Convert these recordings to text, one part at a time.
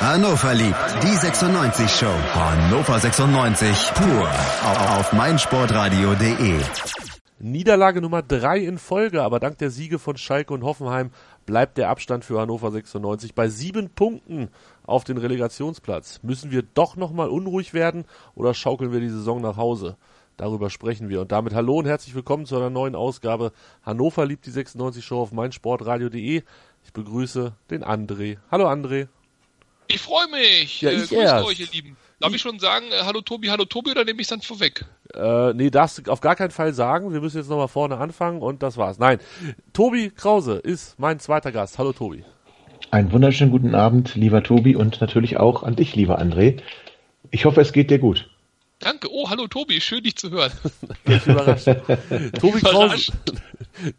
Hannover liebt die 96 Show. Hannover 96 pur auf meinsportradio.de. Niederlage Nummer drei in Folge, aber dank der Siege von Schalke und Hoffenheim bleibt der Abstand für Hannover 96 bei sieben Punkten auf den Relegationsplatz. Müssen wir doch nochmal unruhig werden oder schaukeln wir die Saison nach Hause? Darüber sprechen wir. Und damit hallo und herzlich willkommen zu einer neuen Ausgabe Hannover liebt die 96 Show auf meinsportradio.de. Ich begrüße den André. Hallo André. Ich freue mich. Ja, äh, ich grüßt erst. euch, ihr Lieben. Darf ich, schon sagen, äh, hallo Tobi, hallo Tobi, oder nehme ich dann vorweg? Äh, nee, darfst du auf gar keinen Fall sagen. Wir müssen jetzt nochmal vorne anfangen und das war's. Nein, Tobi Krause ist mein zweiter Gast. Hallo Tobi. Einen wunderschönen guten Abend, lieber Tobi, und natürlich auch an dich, lieber André. Ich hoffe, es geht dir gut. Danke. Oh, hallo Tobi, schön dich zu hören. Überrascht. Tobi Krause.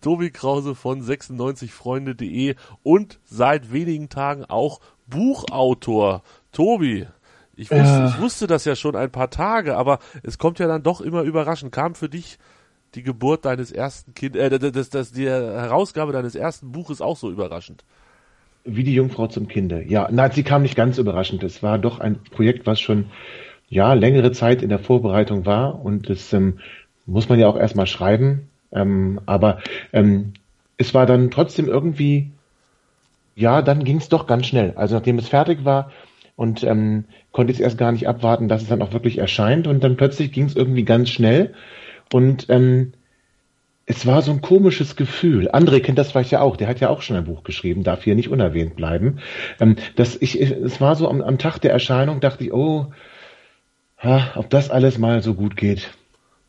Tobi Krause von 96freunde.de und seit wenigen Tagen auch Buchautor. Tobi, ich wusste, Ja. ich wusste das ja schon ein paar Tage, aber es kommt ja dann doch immer überraschend. Kam für dich die Geburt deines ersten Kind, äh, das, das, die Herausgabe deines ersten Buches auch so überraschend? Wie die Jungfrau zum Kinde. Ja, nein, sie kam nicht ganz überraschend. Es war doch ein Projekt, was schon ja längere Zeit in der Vorbereitung war und das ähm, muss man ja auch erstmal schreiben. Ähm, aber ähm, es war dann trotzdem irgendwie, ja, dann ging es doch ganz schnell. Also nachdem es fertig war und ähm, konnte ich es erst gar nicht abwarten, dass es dann auch wirklich erscheint und dann plötzlich ging es irgendwie ganz schnell und ähm, es war so ein komisches Gefühl. André kennt das vielleicht ja auch. Der hat ja auch schon ein Buch geschrieben, darf hier nicht unerwähnt bleiben. Ähm, dass ich, es war so am, am Tag der Erscheinung, dachte ich, oh, ha, ob das alles mal so gut geht.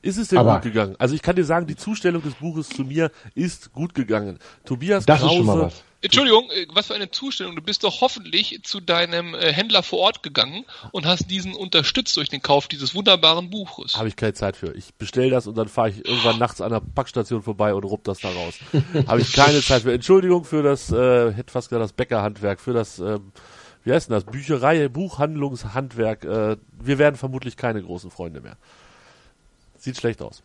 Ist es denn Aber- gut gegangen? Also ich kann dir sagen, die Zustellung des Buches zu mir ist gut gegangen. Tobias Das Krause, Entschuldigung, äh, was für eine Zustellung. Du bist doch hoffentlich zu deinem äh, Händler vor Ort gegangen und hast diesen unterstützt durch den Kauf dieses wunderbaren Buches. Habe ich keine Zeit für. Ich bestell das und dann fahre ich irgendwann nachts an der Packstation vorbei und rupp das da raus. Habe ich keine Zeit für. Entschuldigung für das, äh, hätte fast gesagt das Bäckerhandwerk, für das, ähm, wie heißt denn das, Bücherei, Buchhandlungshandwerk. Äh, wir werden vermutlich keine großen Freunde mehr. Sieht schlecht aus.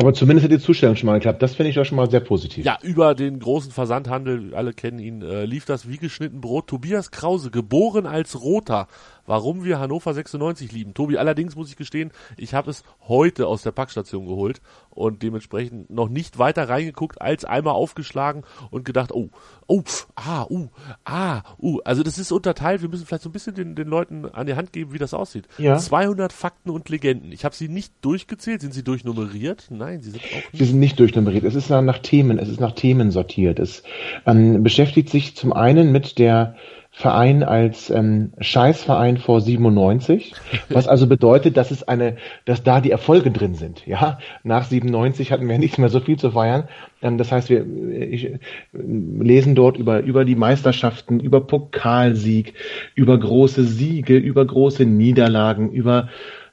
Aber zumindest hat die Zustellung schon mal geklappt. Das finde ich doch schon mal sehr positiv. Ja, über den großen Versandhandel, alle kennen ihn, äh, lief das wie geschnitten Brot. Tobias Krause, geboren als Roter. Warum wir Hannover 96 lieben. Tobi, allerdings muss ich gestehen, ich habe es heute aus der Packstation geholt und dementsprechend noch nicht weiter reingeguckt, als einmal aufgeschlagen und gedacht, oh, oh, ah, uh, ah, uh. Also das ist unterteilt, wir müssen vielleicht so ein bisschen den, den Leuten an die Hand geben, wie das aussieht. Ja. 200 Fakten und Legenden. Ich habe sie nicht durchgezählt. Sind sie durchnummeriert? Nein, sie sind auch nicht. sind nicht durchnummeriert. Es ist nach, nach Themen, es ist nach Themen sortiert. Es ähm, beschäftigt sich zum einen mit der Verein als ähm, Scheißverein vor 97, was also bedeutet, dass es eine, dass da die Erfolge drin sind. Ja, nach 97 hatten wir nicht mehr so viel zu feiern. Ähm, das heißt, wir ich, äh, lesen dort über über die Meisterschaften, über Pokalsieg, über große Siege, über große Niederlagen, über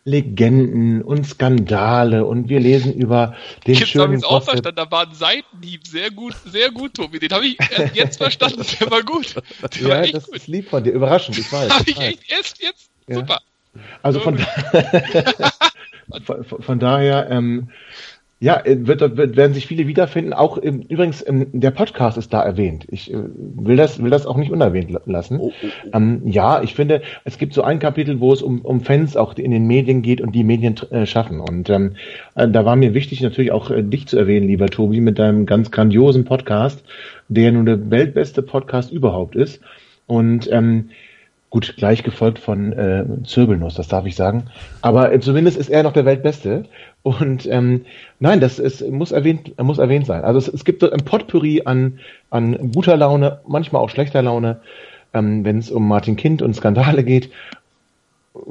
Legenden und Skandale und wir lesen über den habe schönen ich es auch verstanden, da war ein Seitenhieb. Sehr gut, sehr gut, Tobi. Den habe ich erst jetzt verstanden. Der war gut. Der war Ja, echt das gut. ist lieb von dir. Überraschend, ich weiß. Habe ich weiß. echt erst jetzt. Ja. Super. Also von, von, von daher, ähm, ja, äh, wird, wird, werden sich viele wiederfinden. Auch ähm, übrigens, ähm, der Podcast ist da erwähnt. Ich äh, will das, will das auch nicht unerwähnt la- lassen. Oh, oh, oh. Ähm, ja, ich finde, es gibt so ein Kapitel, wo es um, um Fans auch in den Medien geht und die Medien äh, schaffen. Und ähm, äh, da war mir wichtig, natürlich auch äh, dich zu erwähnen, lieber Tobi, mit deinem ganz grandiosen Podcast, der nun der weltbeste Podcast überhaupt ist. Und ähm, Gut, gleich gefolgt von äh, Zirbelnuss, das darf ich sagen. Aber äh, zumindest ist er noch der Weltbeste. Und ähm, nein, das ist, muss erwähnt, muss erwähnt sein. Also es, es gibt ein Potpourri an, an guter Laune, manchmal auch schlechter Laune, ähm, wenn es um Martin Kind und Skandale geht.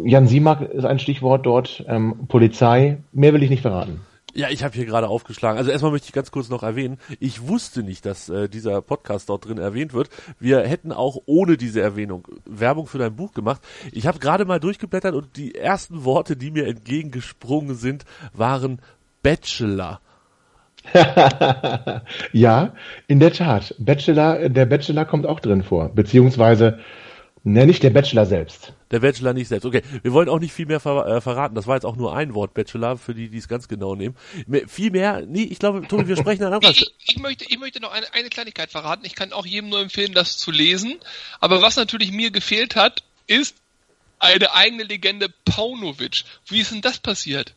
Jan Simak ist ein Stichwort dort, ähm, Polizei. Mehr will ich nicht verraten. Ja, ich habe hier gerade aufgeschlagen. Also erstmal möchte ich ganz kurz noch erwähnen, ich wusste nicht, dass äh, dieser Podcast dort drin erwähnt wird. Wir hätten auch ohne diese Erwähnung Werbung für dein Buch gemacht. Ich habe gerade mal durchgeblättert und die ersten Worte, die mir entgegengesprungen sind, waren Bachelor. ja, in der Tat. Bachelor, der Bachelor kommt auch drin vor. Beziehungsweise, ne, nicht der Bachelor selbst. Der Bachelor nicht selbst. Okay, wir wollen auch nicht viel mehr ver äh, verraten. Das war jetzt auch nur ein Wort Bachelor, für die, die es ganz genau nehmen. Mehr, viel mehr, nee, ich glaube, Tobi, wir sprechen an anderer Ich, ich, möchte, ich möchte noch eine, eine Kleinigkeit verraten. Ich kann auch jedem nur empfehlen, das zu lesen. Aber was natürlich mir gefehlt hat, ist eine eigene Legende Paunovic. Wie ist denn das passiert?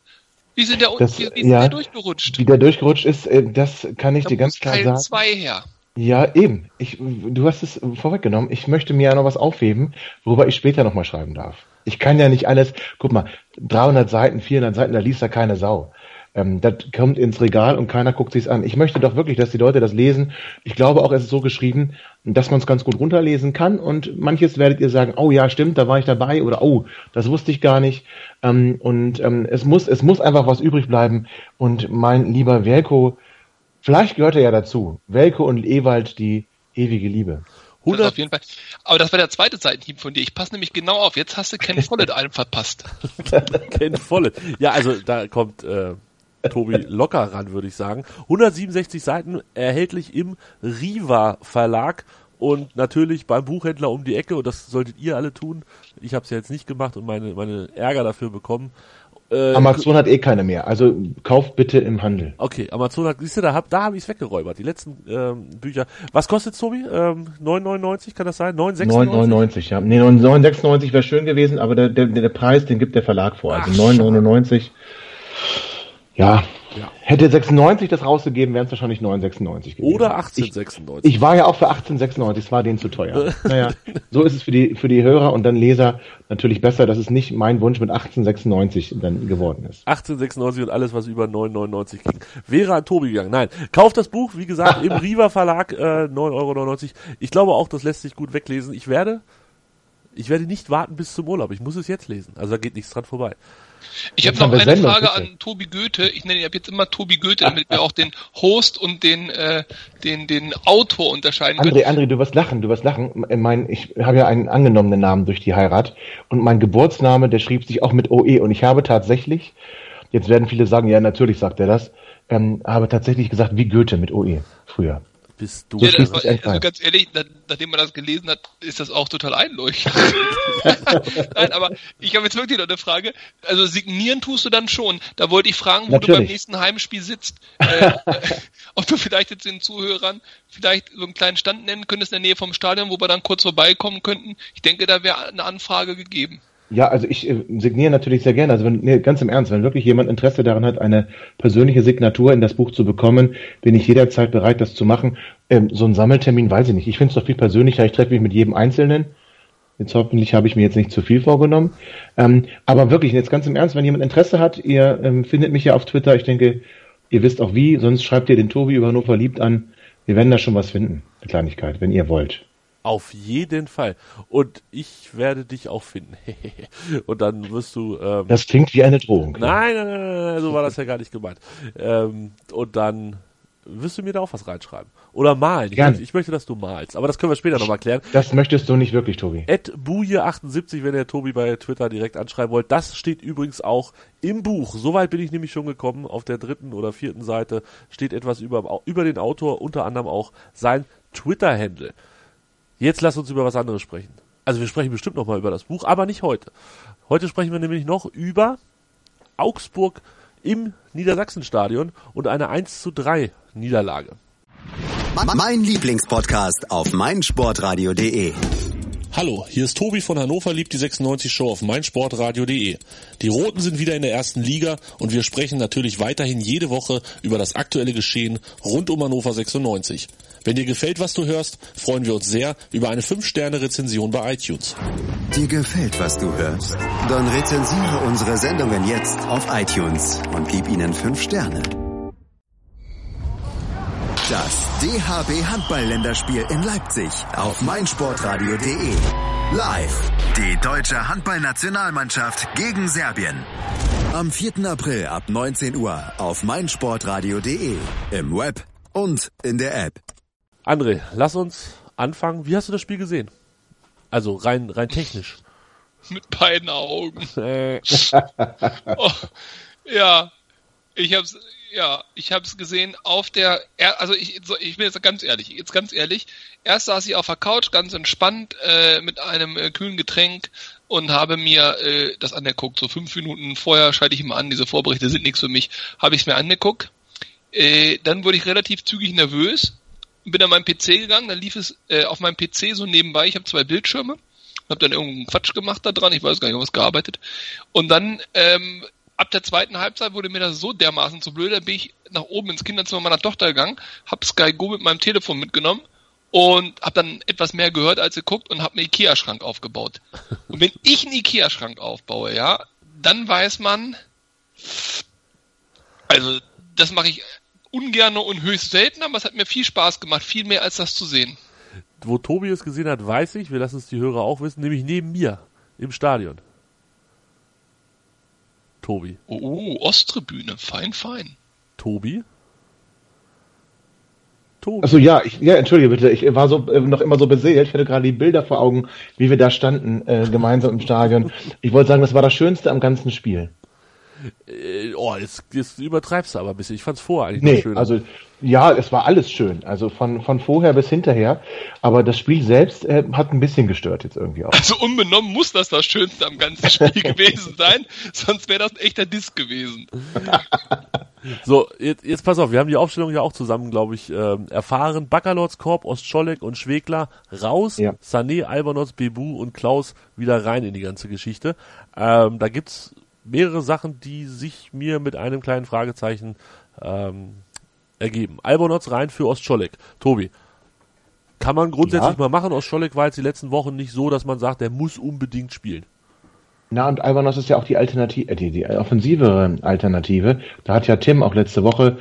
Wie sind der, Das- wie, wie ist ja. der durchgerutscht? Wie der durchgerutscht ist, äh, das kann ich Da dir ganz klar Teil sagen. 2 her. Ja, eben. Ich, du hast es vorweggenommen. Ich möchte mir ja noch was aufheben, worüber ich später nochmal schreiben darf. Ich kann ja nicht alles, guck mal, 300 Seiten, 400 Seiten, da liest ja keine Sau. Ähm, das kommt ins Regal und keiner guckt sich's an. Ich möchte doch wirklich, dass die Leute das lesen. Ich glaube auch, es ist so geschrieben, dass man es ganz gut runterlesen kann und manches werdet ihr sagen, oh ja, stimmt, da war ich dabei oder oh, das wusste ich gar nicht. Ähm, und ähm, es muss, es muss einfach was übrig bleiben. Und mein lieber Welko, Vielleicht gehört er ja dazu. Welke und Ewald, die ewige Liebe. Das 100, auf jeden Fall. Aber das war der zweite Seitenhieb von dir. Ich passe nämlich genau auf. Jetzt hast du Ken Follett einen verpasst. Ken Follett. Ja, also da kommt äh, Tobi locker ran, würde ich sagen. 167 Seiten erhältlich im Riva Verlag und natürlich beim Buchhändler um die Ecke und das solltet ihr alle tun. Ich habe es ja jetzt nicht gemacht und meine, meine Ärger dafür bekommen. Äh, Amazon hat eh keine mehr. Also kauft bitte im Handel. Okay, Amazon hat, siehst du, da hab, da habe ich es weggeräubert. Die letzten ähm, Bücher. Was kostet Tobi? Ähm, 9,99 kann das sein? 9,96? 9,99, ja. Nee, 9,96 wäre schön gewesen, aber der, der, der Preis, den gibt der Verlag vor. Also Ach, 9,99. Ja. Ja. Hätte 96 das rausgegeben, wären es wahrscheinlich 9,96 gewesen. Oder Ich, 18,96. ich war ja auch für 18,96, es war denen zu teuer. naja, so ist es für die, für die Hörer und dann Leser natürlich besser, dass es nicht mein Wunsch mit 18,96 dann geworden ist. 1896 und alles, was über 9,99 ging. Wäre an Tobi gegangen. Nein, kauft das Buch, wie gesagt, im Riva Verlag, äh, 9,99 Euro. Ich glaube auch, das lässt sich gut weglesen. Ich werde, ich werde nicht warten bis zum Urlaub. Ich muss es jetzt lesen. Also da geht nichts dran vorbei. Ich habe noch eine Sendung, Frage bitte. an Tobi Goethe. Ich nenne ihn ab jetzt immer Tobi Goethe, damit wir auch den Host und den, äh, den, den Autor unterscheiden können. André, André, du wirst lachen, du wirst lachen. Mein, ich habe ja einen angenommenen Namen durch die Heirat und mein Geburtsname, der schrieb sich auch mit OE und ich habe tatsächlich, jetzt werden viele sagen, ja natürlich sagt er das, ähm, habe tatsächlich gesagt wie Goethe mit OE früher. Bist du. Ja, das war, also ganz ehrlich, na, nachdem man das gelesen hat, ist das auch total einleuchtend. Nein, aber ich habe jetzt wirklich noch eine Frage. Also signieren tust du dann schon. Da wollte ich fragen, wo du beim Natürlich. nächsten Heimspiel sitzt. Äh, ob du vielleicht jetzt den Zuhörern vielleicht so einen kleinen Stand nennen könntest in der Nähe vom Stadion, wo wir dann kurz vorbeikommen könnten. Ich denke, da wäre eine Anfrage gegeben. Ja, also ich äh, signiere natürlich sehr gerne. Also wenn, nee, ganz im Ernst, wenn wirklich jemand Interesse daran hat, eine persönliche Signatur in das Buch zu bekommen, bin ich jederzeit bereit, das zu machen. Ähm, so ein Sammeltermin weiß ich nicht. Ich finde es doch viel persönlicher. Ich treffe mich mit jedem Einzelnen. Jetzt hoffentlich habe ich mir jetzt nicht zu viel vorgenommen. Ähm, aber wirklich, jetzt ganz im Ernst, wenn jemand Interesse hat, ihr ähm, findet mich ja auf Twitter. Ich denke, ihr wisst auch wie. Sonst schreibt ihr den Tobi über Hannover liebt an. Wir werden da schon was finden. Eine Kleinigkeit, wenn ihr wollt. Auf jeden Fall. Und ich werde dich auch finden. und dann wirst du. Ähm, Das klingt wie eine Drohung. nein, nein, nein, nein, nein, so war das ja gar nicht gemeint. Ähm, und dann wirst du mir da auch was reinschreiben. Oder malen. Ich, möchte, ich möchte, dass du malst. Aber das können wir später nochmal klären. Das möchtest du nicht wirklich, Tobi. Ed Buje78, wenn ihr Tobi bei Twitter direkt anschreiben wollt. Das steht übrigens auch im Buch. Soweit bin ich nämlich schon gekommen. Auf der dritten oder vierten Seite steht etwas über, über den Autor, unter anderem auch sein Twitter-Handle. Jetzt lass uns über was anderes sprechen. Also wir sprechen bestimmt noch mal über das Buch, aber nicht heute. Heute sprechen wir nämlich noch über Augsburg im Niedersachsenstadion und eine 1 zu 3 Niederlage. Mein Lieblingspodcast auf meinsportradio.de. Hallo, hier ist Tobi von Hannover liebt die 96 Show auf meinsportradio.de. Die Roten sind wieder in der ersten Liga und wir sprechen natürlich weiterhin jede Woche über das aktuelle Geschehen rund um Hannover 96. Wenn dir gefällt, was du hörst, freuen wir uns sehr über eine 5-Sterne-Rezension bei iTunes. Dir gefällt, was du hörst? Dann rezensiere unsere Sendungen jetzt auf iTunes und gib ihnen fünf Sterne. Das DHB Handball-Länderspiel in Leipzig auf meinsportradio.de. Live. Die deutsche Handballnationalmannschaft gegen Serbien. Am 4. April ab 19 Uhr auf meinsportradio.de. Im Web und in der App. André, lass uns anfangen. Wie hast du das Spiel gesehen? Also rein, rein technisch. Mit beiden Augen. Äh, Oh, ja, ich hab's, ja, ich hab's gesehen auf der, er- also ich, ich bin jetzt ganz ehrlich, jetzt ganz ehrlich, erst saß ich auf der Couch ganz entspannt äh, mit einem äh, kühlen Getränk und habe mir äh, das angeguckt. So fünf Minuten vorher schalte ich immer an, diese Vorberichte sind nichts für mich, habe ich es mir angeguckt. Äh, dann wurde ich relativ zügig nervös, bin an meinen PC gegangen, dann lief es äh, auf meinem PC so nebenbei, ich habe zwei Bildschirme hab dann irgendeinen Quatsch gemacht da dran, ich weiß gar nicht, was gearbeitet. Und dann, ähm, ab der zweiten Halbzeit wurde mir das so dermaßen zu blöd, da bin ich nach oben ins Kinderzimmer meiner Tochter gegangen, hab Sky Go mit meinem Telefon mitgenommen und hab dann etwas mehr gehört als geguckt und hab einen Ikea-Schrank aufgebaut. Und wenn ich einen Ikea-Schrank aufbaue, ja, dann weiß man, also das mache ich ungern und höchst selten, aber es hat mir viel Spaß gemacht, viel mehr als das zu sehen. Wo Tobi es gesehen hat, weiß ich, wir lassen es die Hörer auch wissen, nämlich neben mir im Stadion. Tobi. Oh, oh Osttribüne, fein, fein. Tobi? Tobi. Also ja, ich, ja, entschuldige bitte, ich war so äh, noch immer so beseelt. Ich hatte gerade die Bilder vor Augen, wie wir da standen, äh, gemeinsam im Stadion. Ich wollte sagen, das war das Schönste am ganzen Spiel. Äh, oh, jetzt, jetzt übertreibst du aber ein bisschen. Ich fand's vorher eigentlich nee, schöner. Also ja, es war alles schön. Also von, von vorher bis hinterher. Aber das Spiel selbst äh, hat ein bisschen gestört jetzt irgendwie auch. Also unbenommen muss das das Schönste am ganzen Spiel gewesen sein. Sonst wäre das ein echter Disk gewesen. so, jetzt, jetzt pass auf. Wir haben die Aufstellung ja auch zusammen, glaube ich, äh, erfahren. Baccalords, Korb, Ostscholek und Schwegler raus. Ja. Sané, Albonos, Bebu und Klaus wieder rein in die ganze Geschichte. Ähm, da gibt's mehrere Sachen, die sich mir mit einem kleinen Fragezeichen ähm, ergeben. Albonotz rein für Ostscholek. Tobi, kann man grundsätzlich ja. mal machen. Ostscholek war jetzt die letzten Wochen nicht so, dass man sagt, der muss unbedingt spielen. Na, und Albonos ist ja auch die Alternative, äh, die, die offensive Alternative. Da hat ja Tim auch letzte Woche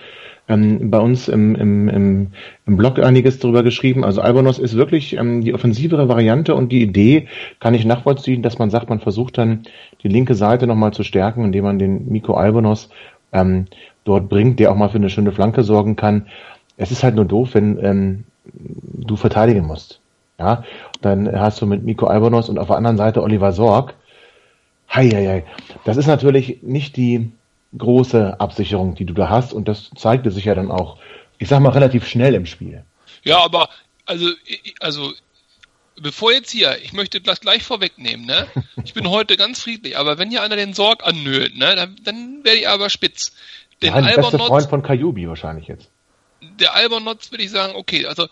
ähm, bei uns im, im, im, im Blog einiges darüber geschrieben. Also Albonos ist wirklich ähm, die offensivere Variante und die Idee kann ich nachvollziehen, dass man sagt, man versucht dann die linke Seite nochmal zu stärken, indem man den Miko Albonos ähm, dort bringt, der auch mal für eine schöne Flanke sorgen kann. Es ist halt nur doof, wenn ähm, du verteidigen musst. Ja, dann hast du mit Miko Albonos und auf der anderen Seite Oliver Sorg. Hei, hei, hei. Das ist natürlich nicht die große Absicherung, die du da hast und das zeigte sich ja dann auch, ich sag mal, relativ schnell im Spiel. Ja, aber also, also bevor jetzt hier, ich möchte das gleich vorwegnehmen, ne? Ich bin heute ganz friedlich, aber wenn hier einer den Sorg annölt, ne, dann, dann werde ich aber spitz. Den Nein, der beste Freund von Kajubi wahrscheinlich jetzt. Der Albernotz würde ich sagen, okay, also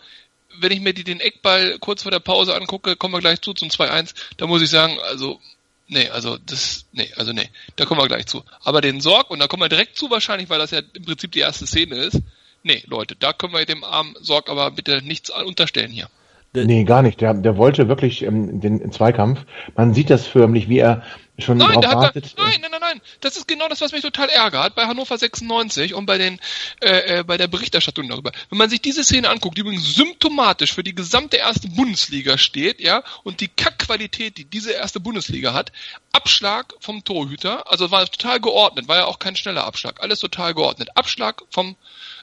wenn ich mir die, den Eckball kurz vor der Pause angucke, kommen wir gleich zu zum 2-1, da muss ich sagen, also Nee, also das, nee, also nee, da kommen wir gleich zu. Aber den Sorg, und da kommen wir direkt zu wahrscheinlich, weil das ja im Prinzip die erste Szene ist. Nee, Leute, da können wir dem armen Sorg aber bitte nichts unterstellen hier. Nee, gar nicht. Der, der wollte wirklich ähm, den Zweikampf. Man sieht das förmlich, wie er schon nein, drauf wartet. Da, nein, nein, nein, nein. Das ist genau das, was mich total ärgert bei Hannover 96 und bei den äh, äh, bei der Berichterstattung darüber. Wenn man sich diese Szene anguckt, die übrigens symptomatisch für die gesamte erste Bundesliga steht, ja, und die Kackqualität, die diese erste Bundesliga hat, Abschlag vom Torhüter, also war total geordnet, war ja auch kein schneller Abschlag, alles total geordnet. Abschlag vom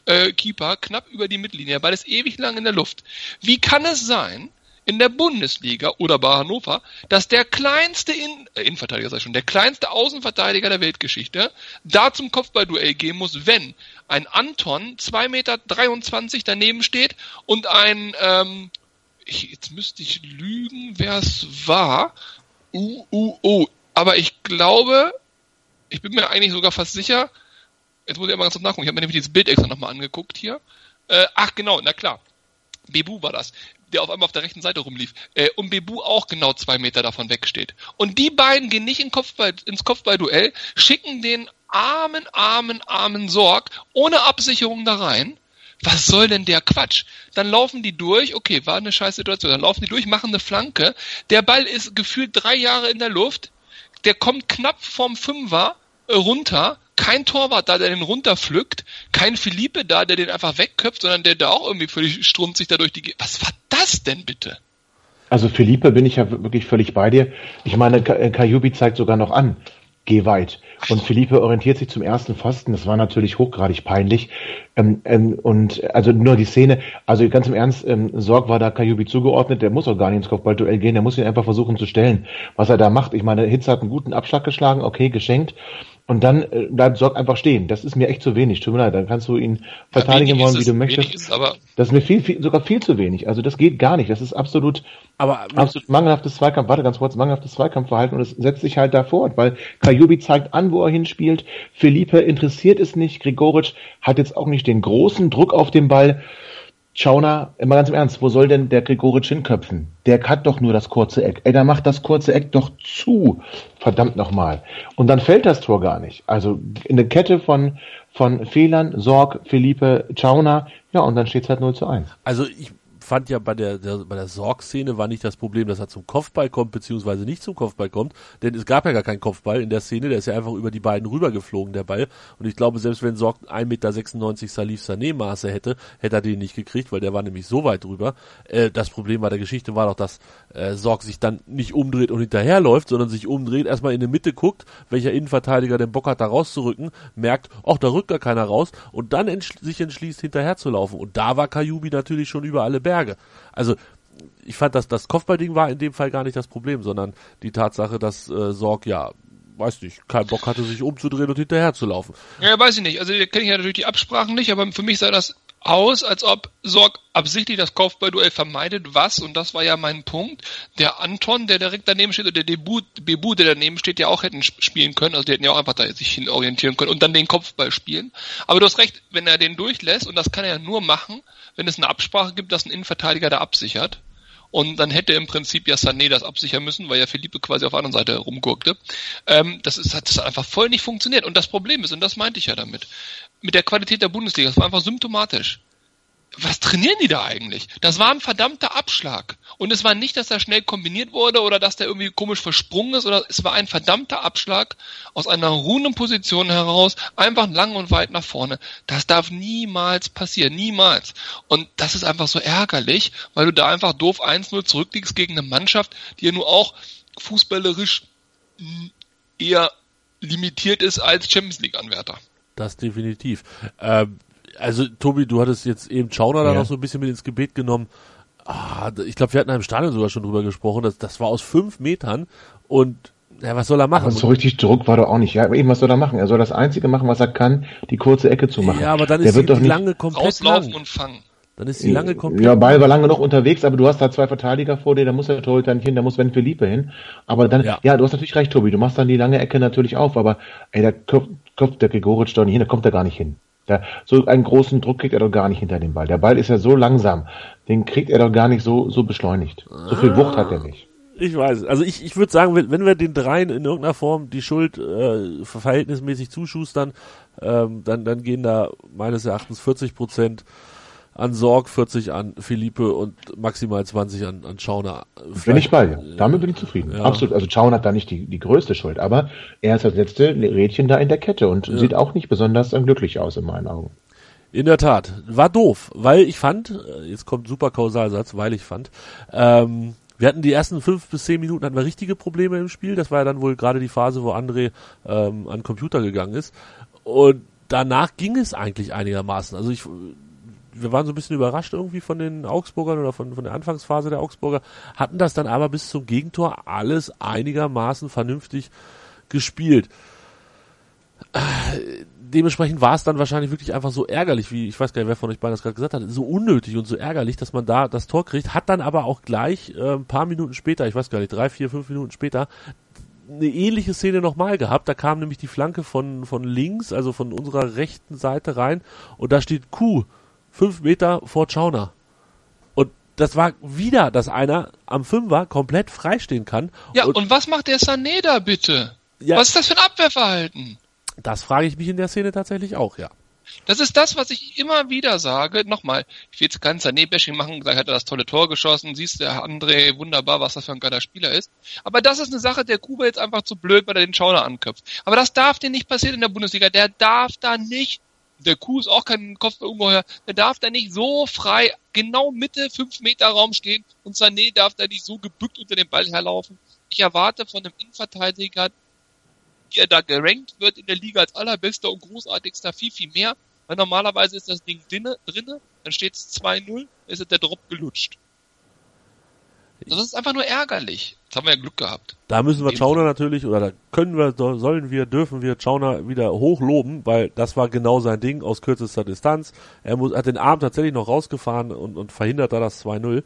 äh, Keeper knapp über die Mittellinie, weil es ewig lang in der Luft. Wie kann es sein, in der Bundesliga oder bei Hannover, dass der kleinste in, äh, Innenverteidiger sei schon, der kleinste Außenverteidiger der Weltgeschichte da zum Kopfballduell gehen muss, wenn ein Anton 2,23 Meter daneben steht und ein, ähm, ich, jetzt müsste ich lügen, wer es war. Uh, uh, uh. Aber ich glaube, ich bin mir eigentlich sogar fast sicher, jetzt muss ich mal ganz kurz nachgucken, ich habe mir nämlich dieses Bild extra nochmal angeguckt hier. Äh, ach genau, na klar. Bebu war das der auf einmal auf der rechten Seite rumlief. Äh, und Bebu auch genau zwei Meter davon wegsteht. Und die beiden gehen nicht in Kopfball, ins Kopfballduell, schicken den armen, armen, armen Sorg ohne Absicherung da rein. Was soll denn der Quatsch? Dann laufen die durch, okay, war eine scheiß Situation, dann laufen die durch, machen eine Flanke. Der Ball ist gefühlt drei Jahre in der Luft, der kommt knapp vom Fünfer äh, runter, kein Torwart da, der den runterpflückt, kein Philippe da, der den einfach wegköpft, sondern der da auch irgendwie völlig strunzig da durch die... Was war das denn bitte? Also Philippe bin ich ja wirklich völlig bei dir. Ich meine, äh, Kajubi zeigt sogar noch an, geh weit. Und Philippe orientiert sich zum ersten Pfosten. Das war natürlich hochgradig peinlich. Ähm, ähm, und also nur die Szene, also ganz im Ernst, ähm, Sorg war da Kajubi zugeordnet, der muss auch gar nicht ins Kopfballduell gehen, der muss ihn einfach versuchen zu stellen. Was er da macht, ich meine, Hitz hat einen guten Abschlag geschlagen, okay, geschenkt. Und dann äh, bleibt Sorg einfach stehen. Das ist mir echt zu wenig. Tut mir leid, dann kannst du ihn verteidigen ja, wollen, wie du möchtest. Ist, das ist mir viel, viel, sogar viel zu wenig. Also das geht gar nicht. Das ist absolut, aber, absolut mangelhaftes Zweikampf. Warte ganz kurz, mangelhaftes Zweikampfverhalten und es setzt sich halt da fort, weil Kajubi zeigt an, wo er hinspielt. Felipe interessiert es nicht. Grigoric hat jetzt auch nicht den großen Druck auf den Ball. Schauner, immer ganz im Ernst, wo soll denn der Gregoritsch hinköpfen? Der hat doch nur das kurze Eck. Ey, der macht das kurze Eck doch zu. Verdammt nochmal. Und dann fällt das Tor gar nicht. Also eine Kette von, von Fehlern, Sorg, Felipe, Schauner, ja, und dann steht es halt 0 zu 1. Also ich fand ja bei der, der bei der Sorg-Szene war nicht das Problem, dass er zum Kopfball kommt, beziehungsweise nicht zum Kopfball kommt, denn es gab ja gar keinen Kopfball in der Szene, der ist ja einfach über die beiden rübergeflogen, der Ball. Und ich glaube, selbst wenn Sorg 1,96 Meter Salif Sané Maße hätte, hätte er den nicht gekriegt, weil der war nämlich so weit drüber. Äh, das Problem bei der Geschichte war doch, dass äh, Sorg sich dann nicht umdreht und hinterherläuft, sondern sich umdreht, erstmal in die Mitte guckt, welcher Innenverteidiger den Bock hat, da rauszurücken, merkt, ach, da rückt gar keiner raus und dann entschl sich entschließt, hinterher zu laufen. Und da war Kajubi natürlich schon über alle Berge. Berge. Also ich fand, dass das Kopfballding war in dem Fall gar nicht das Problem, sondern die Tatsache, dass äh, Sorg ja weiß nicht, keinen Bock hatte, sich umzudrehen und hinterher zu. Ja, weiß ich nicht. Also kenne ich ja natürlich die Absprachen nicht, aber für mich sah das aus, als ob Sorg absichtlich das Kopfballduell vermeidet, was, und das war ja mein Punkt, der Anton, der direkt daneben steht, oder der Debut, Bebu, der daneben steht, ja auch hätten spielen können, also die hätten ja auch einfach da sich hin orientieren können und dann den Kopfball spielen. Aber du hast recht, wenn er den durchlässt, und das kann er ja nur machen, wenn es eine Absprache gibt, dass ein Innenverteidiger da absichert. Und dann hätte im Prinzip ja Sané das absichern müssen, weil ja Philippe quasi auf der anderen Seite rumgurkte. Ähm, das ist, hat das einfach voll nicht funktioniert. Und das Problem ist, und das meinte ich ja damit, mit der Qualität der Bundesliga, das war einfach symptomatisch was trainieren die da eigentlich? Das war ein verdammter Abschlag. Und es war nicht, dass er schnell kombiniert wurde oder dass der irgendwie komisch versprungen ist, oder es war ein verdammter Abschlag aus einer ruhenden Position heraus, einfach lang und weit nach vorne. Das darf niemals passieren, niemals. Und das ist einfach so ärgerlich, weil du da einfach doof 1-0 zurückliegst gegen eine Mannschaft, die ja nur auch fußballerisch eher limitiert ist als Champions League-Anwärter. Das definitiv. Ähm, also Tobi, du hattest jetzt eben Schauner ja. da noch so ein bisschen mit ins Gebet genommen. Ah, ich glaube, wir hatten im Stadion sogar schon drüber gesprochen. Das, das war aus fünf Metern und ja, was soll er machen? Aber so richtig Druck war doch auch nicht. Ja, eben, was soll er machen? Er soll das Einzige machen, was er kann, die kurze Ecke zu machen. Ja, aber dann Der ist wird die, doch die lange komplett Auslaufen lang. und fangen. Dann ist die lange komplett. Ja, Ball war lange noch unterwegs, aber du hast da zwei Verteidiger vor dir, da muss der Torhüter nicht hin, da muss Sven Felipe hin. Aber dann, ja. ja. du hast natürlich recht, Tobi, du machst dann die lange Ecke natürlich auf, aber ey, da kommt der Gregoritsch doch nicht hin, da kommt er gar nicht hin. Ja, so einen großen Druck kriegt er doch gar nicht hinter den Ball. Der Ball ist ja so langsam, den kriegt er doch gar nicht so, so beschleunigt. So viel Wucht hat er nicht. Ich weiß. Also ich, ich würde sagen, wenn, wenn wir den dreien in irgendeiner Form die Schuld äh, verhältnismäßig zuschustern, ähm, dann, dann gehen da meines Erachtens 40 Prozent an Sorg, 40 an Philippe und maximal 20 an, an Schauner. Vielleicht, bin ich bei dir. Damit bin ich zufrieden. Ja. Absolut. Also Schauner hat da nicht die, die größte Schuld, aber er ist das letzte Rädchen da in der Kette und ja. sieht auch nicht besonders glücklich aus in meinen Augen. In der Tat. War doof, weil ich fand, äh, jetzt kommt super Kausalsatz, weil ich fand, ähm, wir hatten die ersten fünf bis zehn Minuten hatten wir richtige Probleme im Spiel. Das war ja dann wohl gerade die Phase, wo André ähm, an Computer gegangen ist. Und danach ging es eigentlich einigermaßen. Also ich wir waren so ein bisschen überrascht irgendwie von den Augsburgern oder von, von der Anfangsphase der Augsburger, hatten das dann aber bis zum Gegentor alles einigermaßen vernünftig gespielt. Äh, dementsprechend war es dann wahrscheinlich wirklich einfach so ärgerlich, wie ich weiß gar nicht, wer von euch beiden das gerade gesagt hat, so unnötig und so ärgerlich, dass man da das Tor kriegt, hat dann aber auch gleich äh, ein paar Minuten später, ich weiß gar nicht, drei, vier, fünf Minuten später, eine ähnliche Szene nochmal gehabt. Da kam nämlich die Flanke von, von links, also von unserer rechten Seite rein und da steht Q fünf Meter vor Schauner. Und das war wieder, dass einer am Fünfer komplett freistehen kann. Ja, und, und was macht der Sané da bitte? Ja, was ist das für ein Abwehrverhalten? Das frage ich mich in der Szene tatsächlich auch, ja. Das ist das, was ich immer wieder sage. Nochmal, ich will jetzt kein Sané-Bashing machen, gesagt, hat er das tolle Tor geschossen, siehst du, André, wunderbar, was das für ein geiler Spieler ist. Aber das ist eine Sache, der Kuba jetzt einfach zu blöd, weil er den Schauner anköpft. Aber das darf dir nicht passieren in der Bundesliga. Der darf da nicht der Kuh ist auch kein Kopfballungeheuer, der darf da nicht so frei genau Mitte 5 Meter Raum stehen und Sané darf da nicht so gebückt unter dem Ball herlaufen. Ich erwarte von einem Innenverteidiger, wie er da gerankt wird in der Liga als allerbester und großartigster viel, viel mehr. Weil normalerweise ist das Ding drinne, drinne dann steht es 2-0, ist der Drop gelutscht. Das ist einfach nur ärgerlich. Jetzt haben wir ja Glück gehabt. Da müssen wir Chauner natürlich, oder da können wir, sollen wir, dürfen wir Chauner wieder hochloben, weil das war genau sein Ding aus kürzester Distanz. Er muss, hat den Arm tatsächlich noch rausgefahren und, und verhindert da das 2-0.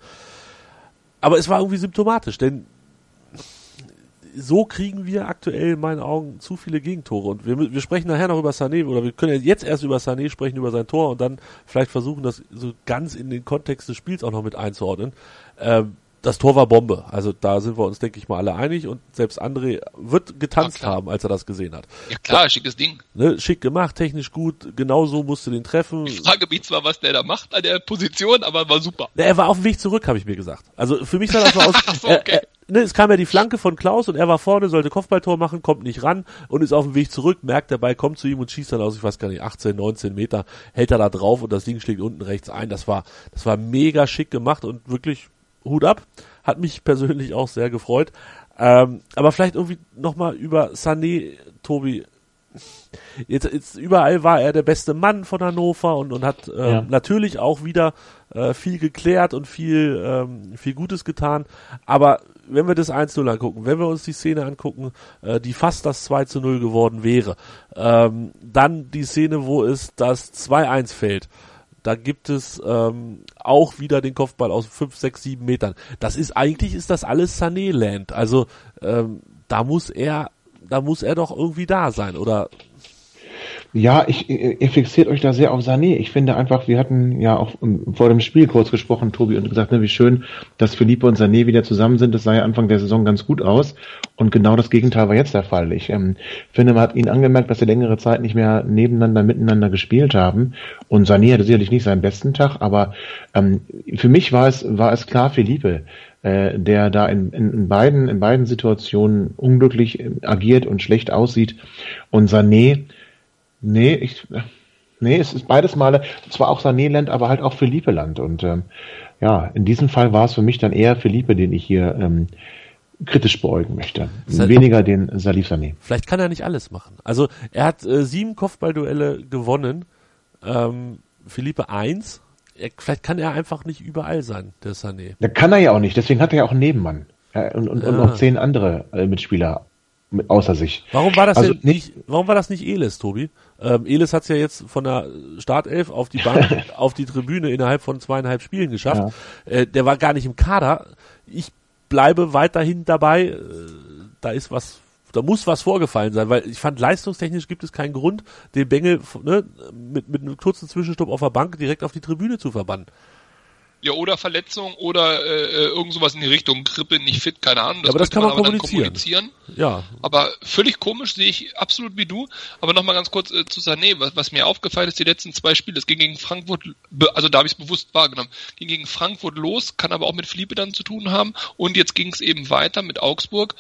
Aber es war irgendwie symptomatisch, denn so kriegen wir aktuell in meinen Augen zu viele Gegentore. Und wir, wir sprechen nachher noch über Sané, oder wir können jetzt erst über Sané sprechen, über sein Tor und dann vielleicht versuchen, das so ganz in den Kontext des Spiels auch noch mit einzuordnen. Ähm, das Tor war Bombe. Also da sind wir uns, denke ich mal, alle einig und selbst André wird getanzt Ja, haben, als er das gesehen hat. Ja klar, schickes Ding. Ne, schick gemacht, technisch gut, genau so musst du den treffen. Ich frage mich zwar, was der da macht an der Position, aber war super. Ne, Er war auf dem Weg zurück, habe ich mir gesagt. Also für mich sah das so aus. So, er, okay. er, ne, es kam ja die Flanke von Klaus und er war vorne, sollte Kopfballtor machen, kommt nicht ran und ist auf dem Weg zurück, merkt der Ball kommt zu ihm und schießt dann aus, ich weiß gar nicht, 18, 19 Meter, hält er da drauf und das Ding schlägt unten rechts ein. Das war, das war mega schick gemacht und wirklich Hut ab. Hat mich persönlich auch sehr gefreut. Ähm, aber vielleicht irgendwie nochmal über Sané, Tobi. Jetzt, jetzt überall war er der beste Mann von Hannover und, und hat ähm, Ja. natürlich auch wieder äh, viel geklärt und viel, ähm, viel Gutes getan. Aber wenn wir das 1-0 angucken, wenn wir uns die Szene angucken, äh, die fast das 2 zu 0 geworden wäre, ähm, dann die Szene, wo es das 2-1 fällt, da gibt es ähm, auch wieder den Kopfball aus 5, 6, 7 Metern. Das ist eigentlich ist das alles Sané-Land. Also ähm, da muss er, da muss er doch irgendwie da sein, oder? Ja, ich, ihr fixiert euch da sehr auf Sané. Ich finde einfach, wir hatten ja auch vor dem Spiel kurz gesprochen, Tobi, und gesagt, ne, wie schön, dass Philippe und Sané wieder zusammen sind. Das sah ja Anfang der Saison ganz gut aus. Und genau das Gegenteil war jetzt der Fall. Ich ähm, finde, man hat ihnen angemerkt, dass sie längere Zeit nicht mehr nebeneinander, miteinander gespielt haben. Und Sané hatte sicherlich nicht seinen besten Tag, aber ähm, für mich war es, war es klar Philippe, äh, der da in, in, in beiden, in beiden Situationen unglücklich äh, agiert und schlecht aussieht. Und Sané, Nee, ich, nee, es ist beides Male, zwar auch Sané-Land, aber halt auch Philippe-Land. Und ähm, ja, in diesem Fall war es für mich dann eher Philippe, den ich hier ähm, kritisch beäugen möchte. Sa- Weniger den Salif Sané. Vielleicht kann er nicht alles machen. Also er hat äh, sieben Kopfballduelle gewonnen, ähm, Philippe eins. Er, vielleicht kann er einfach nicht überall sein, der Sané. Da kann er ja auch nicht, deswegen hat er ja auch einen Nebenmann. Äh, und, und, und Ah. noch zehn andere äh, Mitspieler mit, außer sich. Warum war das Also denn nicht, warum war das nicht Elis, Tobi? Ähm, Elis hat es ja jetzt von der Startelf auf die Bank, auf die Tribüne innerhalb von zweieinhalb Spielen geschafft. Äh, der war gar nicht im Kader. Ich bleibe weiterhin dabei. Äh, da ist was, da muss was vorgefallen sein, weil ich fand, leistungstechnisch gibt es keinen Grund, den Bengel ne, mit, mit einem kurzen Zwischenstopp auf der Bank direkt auf die Tribüne zu verbannen. Ja, oder Verletzung oder äh, äh, irgend sowas in die Richtung, Grippe, nicht fit, keine Ahnung. aber das kann man dann kommunizieren. kommunizieren. Ja, Aber völlig komisch sehe ich absolut wie du. Aber nochmal ganz kurz äh, zu Sané, was, was mir aufgefallen ist, die letzten zwei Spiele, es ging gegen Frankfurt, also da habe ich es bewusst wahrgenommen, ging gegen Frankfurt los, kann aber auch mit Felipe dann zu tun haben. Und jetzt ging es eben weiter mit Augsburg.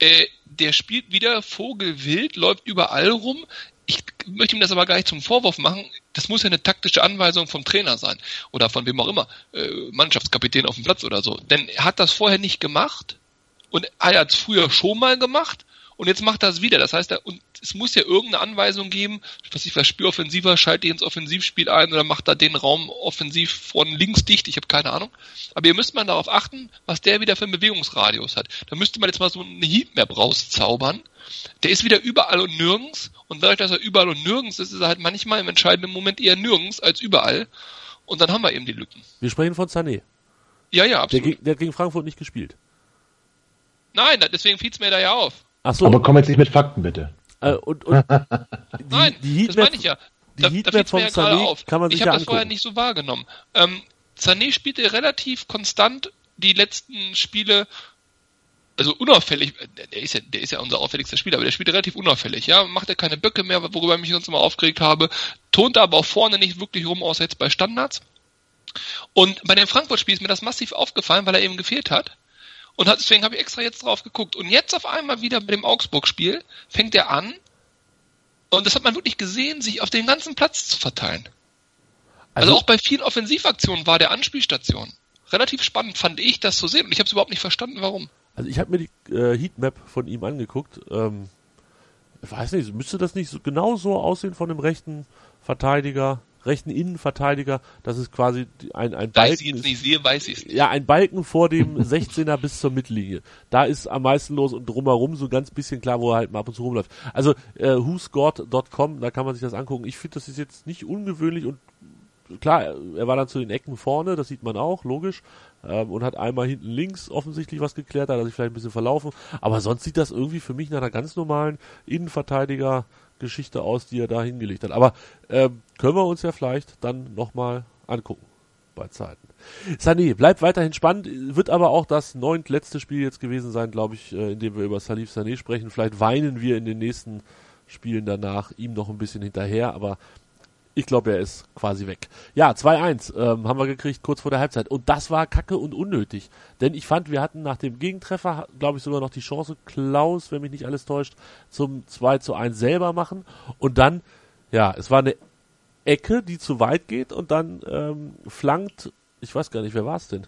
Äh, der spielt wieder Vogelwild, läuft überall rum. Ich möchte ihm das aber gar nicht zum Vorwurf machen. Das muss ja eine taktische Anweisung vom Trainer sein. Oder von wem auch immer. Äh, Mannschaftskapitän auf dem Platz oder so. Denn er hat das vorher nicht gemacht. Und er hat es früher schon mal gemacht. Und jetzt macht er es wieder. Das heißt, er, und es muss ja irgendeine Anweisung geben, was ich was Spieloffensiver, schalte ich ins Offensivspiel ein oder macht da den Raum offensiv von links dicht. Ich habe keine Ahnung. Aber ihr müsst mal darauf achten, was der wieder für einen Bewegungsradius hat. Da müsste man jetzt mal so eine Heatmap rauszaubern. Der ist wieder überall und nirgends. Und dadurch, dass er überall und nirgends ist, ist er halt manchmal im entscheidenden Moment eher nirgends als überall. Und dann haben wir eben die Lücken. wir sprechen von Sané. Ja, ja, Der, absolut. ge- der hat gegen Frankfurt nicht gespielt. Nein, deswegen fiel's mir da ja auf. Ach so. Aber komm jetzt nicht mit Fakten, bitte. Äh, und, und die, Nein, die das meine ich ja. die Da, da Heatmap fiel's vom mir ja gerade Sané auf. kann man sich ich ja habe das vorher nicht so wahrgenommen. Ähm, Sané spielte relativ konstant die letzten Spiele, also unauffällig, äh, der- ist ja, der ist ja unser auffälligster Spieler, aber der spielt relativ unauffällig, ja, macht er keine Böcke mehr, worüber ich mich sonst immer aufgeregt habe, tont aber auch vorne nicht wirklich rum, außer jetzt bei Standards. Und bei dem Frankfurt-Spiel ist mir das massiv aufgefallen, weil er eben gefehlt hat. Und deswegen habe ich extra jetzt drauf geguckt. Und jetzt auf einmal wieder bei dem Augsburg-Spiel fängt er an, und das hat man wirklich gesehen, sich auf den ganzen Platz zu verteilen. Also, Also- auch bei vielen Offensivaktionen war der Anspielstation. Relativ spannend fand ich das zu sehen und ich habe es überhaupt nicht verstanden, warum. Also ich habe mir die äh, Heatmap von ihm angeguckt. Ähm, ich weiß nicht, müsste das nicht so, genau so aussehen von dem rechten Verteidiger, rechten Innenverteidiger? Das ist quasi ein, ein Da ich Balken. sie jetzt nicht sehe, weiß ich ja, ein Balken vor dem 16er bis zur Mittellinie. Da ist am meisten los und drumherum so ganz bisschen klar, wo er halt mal ab und zu rumläuft. Also äh, whoscored.com, da kann man sich das angucken. Ich finde, das ist jetzt nicht ungewöhnlich und klar, er war dann zu den Ecken vorne, das sieht man auch, logisch. Ähm, und hat einmal hinten links offensichtlich was geklärt, da hat er sich vielleicht ein bisschen verlaufen. Aber sonst sieht das irgendwie für mich nach einer ganz normalen Innenverteidiger-Geschichte aus, die er da hingelegt hat. Aber ähm, können wir uns ja vielleicht dann nochmal angucken bei Zeiten. Sané bleibt weiterhin spannend, wird aber auch das neunt letzte Spiel jetzt gewesen sein, glaube ich, äh, in dem wir über Salif Sané sprechen. Vielleicht weinen wir in den nächsten Spielen danach ihm noch ein bisschen hinterher, aber ich glaube, er ist quasi weg. Ja, 2-1 ähm, haben wir gekriegt kurz vor der Halbzeit. Und das war kacke und unnötig. Denn ich fand, wir hatten nach dem Gegentreffer, glaube ich, sogar noch die Chance, Klaus, wenn mich nicht alles täuscht, zum 2 zu 1 selber machen. Und dann, ja, es war eine Ecke, die zu weit geht und dann ähm, flankt, ich weiß gar nicht, wer war es denn?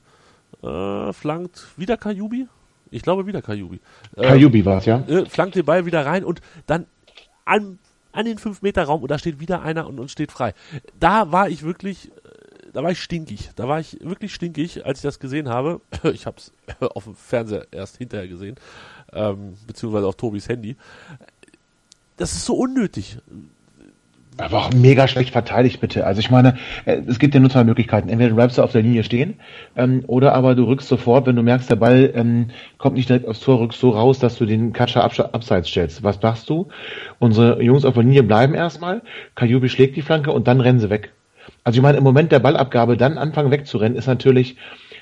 Äh, flankt wieder Kajubi? Ich glaube wieder Kajubi. Äh, Kajubi war es, ja. Äh, flankt den Ball wieder rein und dann an, an den 5-Meter-Raum und da steht wieder einer und, und steht frei. Da war ich wirklich, äh, da war ich stinkig. Da war ich wirklich stinkig, als ich das gesehen habe. Ich habe es auf dem Fernseher erst hinterher gesehen, ähm, beziehungsweise auf Tobis Handy. Das ist so unnötig. Aber auch mega schlecht verteidigt, bitte. Also ich meine, äh, es gibt ja nur zwei Möglichkeiten. Entweder du bleibst auf der Linie stehen, ähm, oder aber du rückst sofort, wenn du merkst, der Ball ähm, kommt nicht direkt aufs Tor, rückst so raus, dass du den Katscher abseits stellst. Was machst du? Unsere Jungs auf der Linie bleiben erstmal, Kajubi schlägt die Flanke und dann rennen sie weg. Also ich meine, im Moment der Ballabgabe dann anfangen wegzurennen, ist natürlich,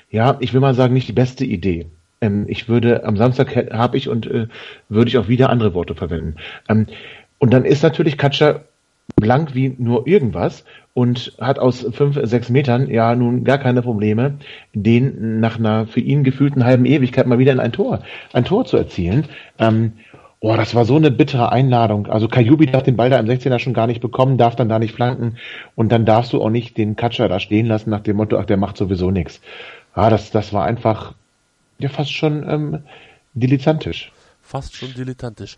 ja, ich will mal sagen, nicht die beste Idee ähm, ich würde am Samstag habe ich und äh, würde ich auch wieder andere Worte verwenden. Ähm, und dann ist natürlich Katscher blank wie nur irgendwas und hat aus fünf, sechs Metern ja nun gar keine Probleme, den nach einer für ihn gefühlten halben Ewigkeit mal wieder in ein Tor, ein Tor zu erzielen. Ähm, oh, das war so eine bittere Einladung. Also Kajubi darf den Ball da im 16er schon gar nicht bekommen, darf dann da nicht flanken und dann darfst du auch nicht den Katscher da stehen lassen nach dem Motto, ach, der macht sowieso nichts. Ja, das, das war einfach ja fast schon ähm, dilettantisch. Fast schon dilettantisch.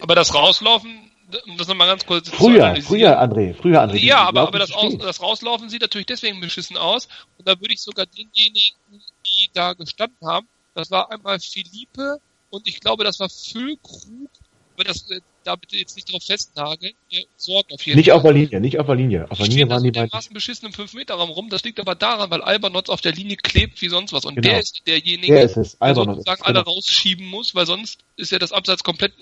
Aber das Rauslaufen das nochmal ganz kurz früher, früher, André, früher, André. Ja, aber, aber das, Aus, das Rauslaufen sieht natürlich deswegen beschissen aus. Und da würde ich sogar denjenigen, die da gestanden haben, das war einmal Philippe und ich glaube, das war Füllkrug, aber das, äh, da bitte jetzt nicht drauf festnageln, äh, sorgen auf jeden nicht Fall. Nicht auf der Linie, nicht auf der Linie. Auf der Linie waren die beiden. Die beschissen im 5-Meter-Raum rum, das liegt aber daran, weil Albernotz auf der Linie klebt wie sonst was. Und genau. der ist derjenige, der, ist es. der sozusagen alle genau. rausschieben muss, weil sonst ist ja das Abseits komplett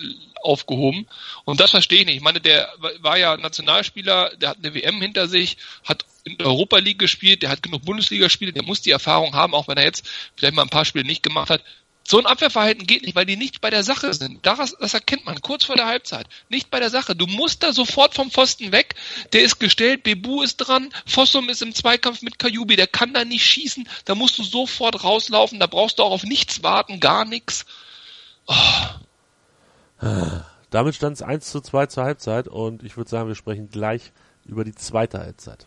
aufgehoben. Und das verstehe ich nicht. Ich meine, der war ja Nationalspieler, der hat eine WM hinter sich, hat in der Europa League gespielt, der hat genug Bundesligaspiele, der muss die Erfahrung haben, auch wenn er jetzt vielleicht mal ein paar Spiele nicht gemacht hat. So ein Abwehrverhalten geht nicht, weil die nicht bei der Sache sind. Das, das erkennt man kurz vor der Halbzeit. Nicht bei der Sache. Du musst da sofort vom Pfosten weg. Der ist gestellt, Bebu ist dran, Fossum ist im Zweikampf mit Kajubi, der kann da nicht schießen. Da musst du sofort rauslaufen. Da brauchst du auch auf nichts warten, gar nichts. Oh. Damit stand es 1 zu 2 zur Halbzeit und ich würde sagen, wir sprechen gleich über die zweite Halbzeit.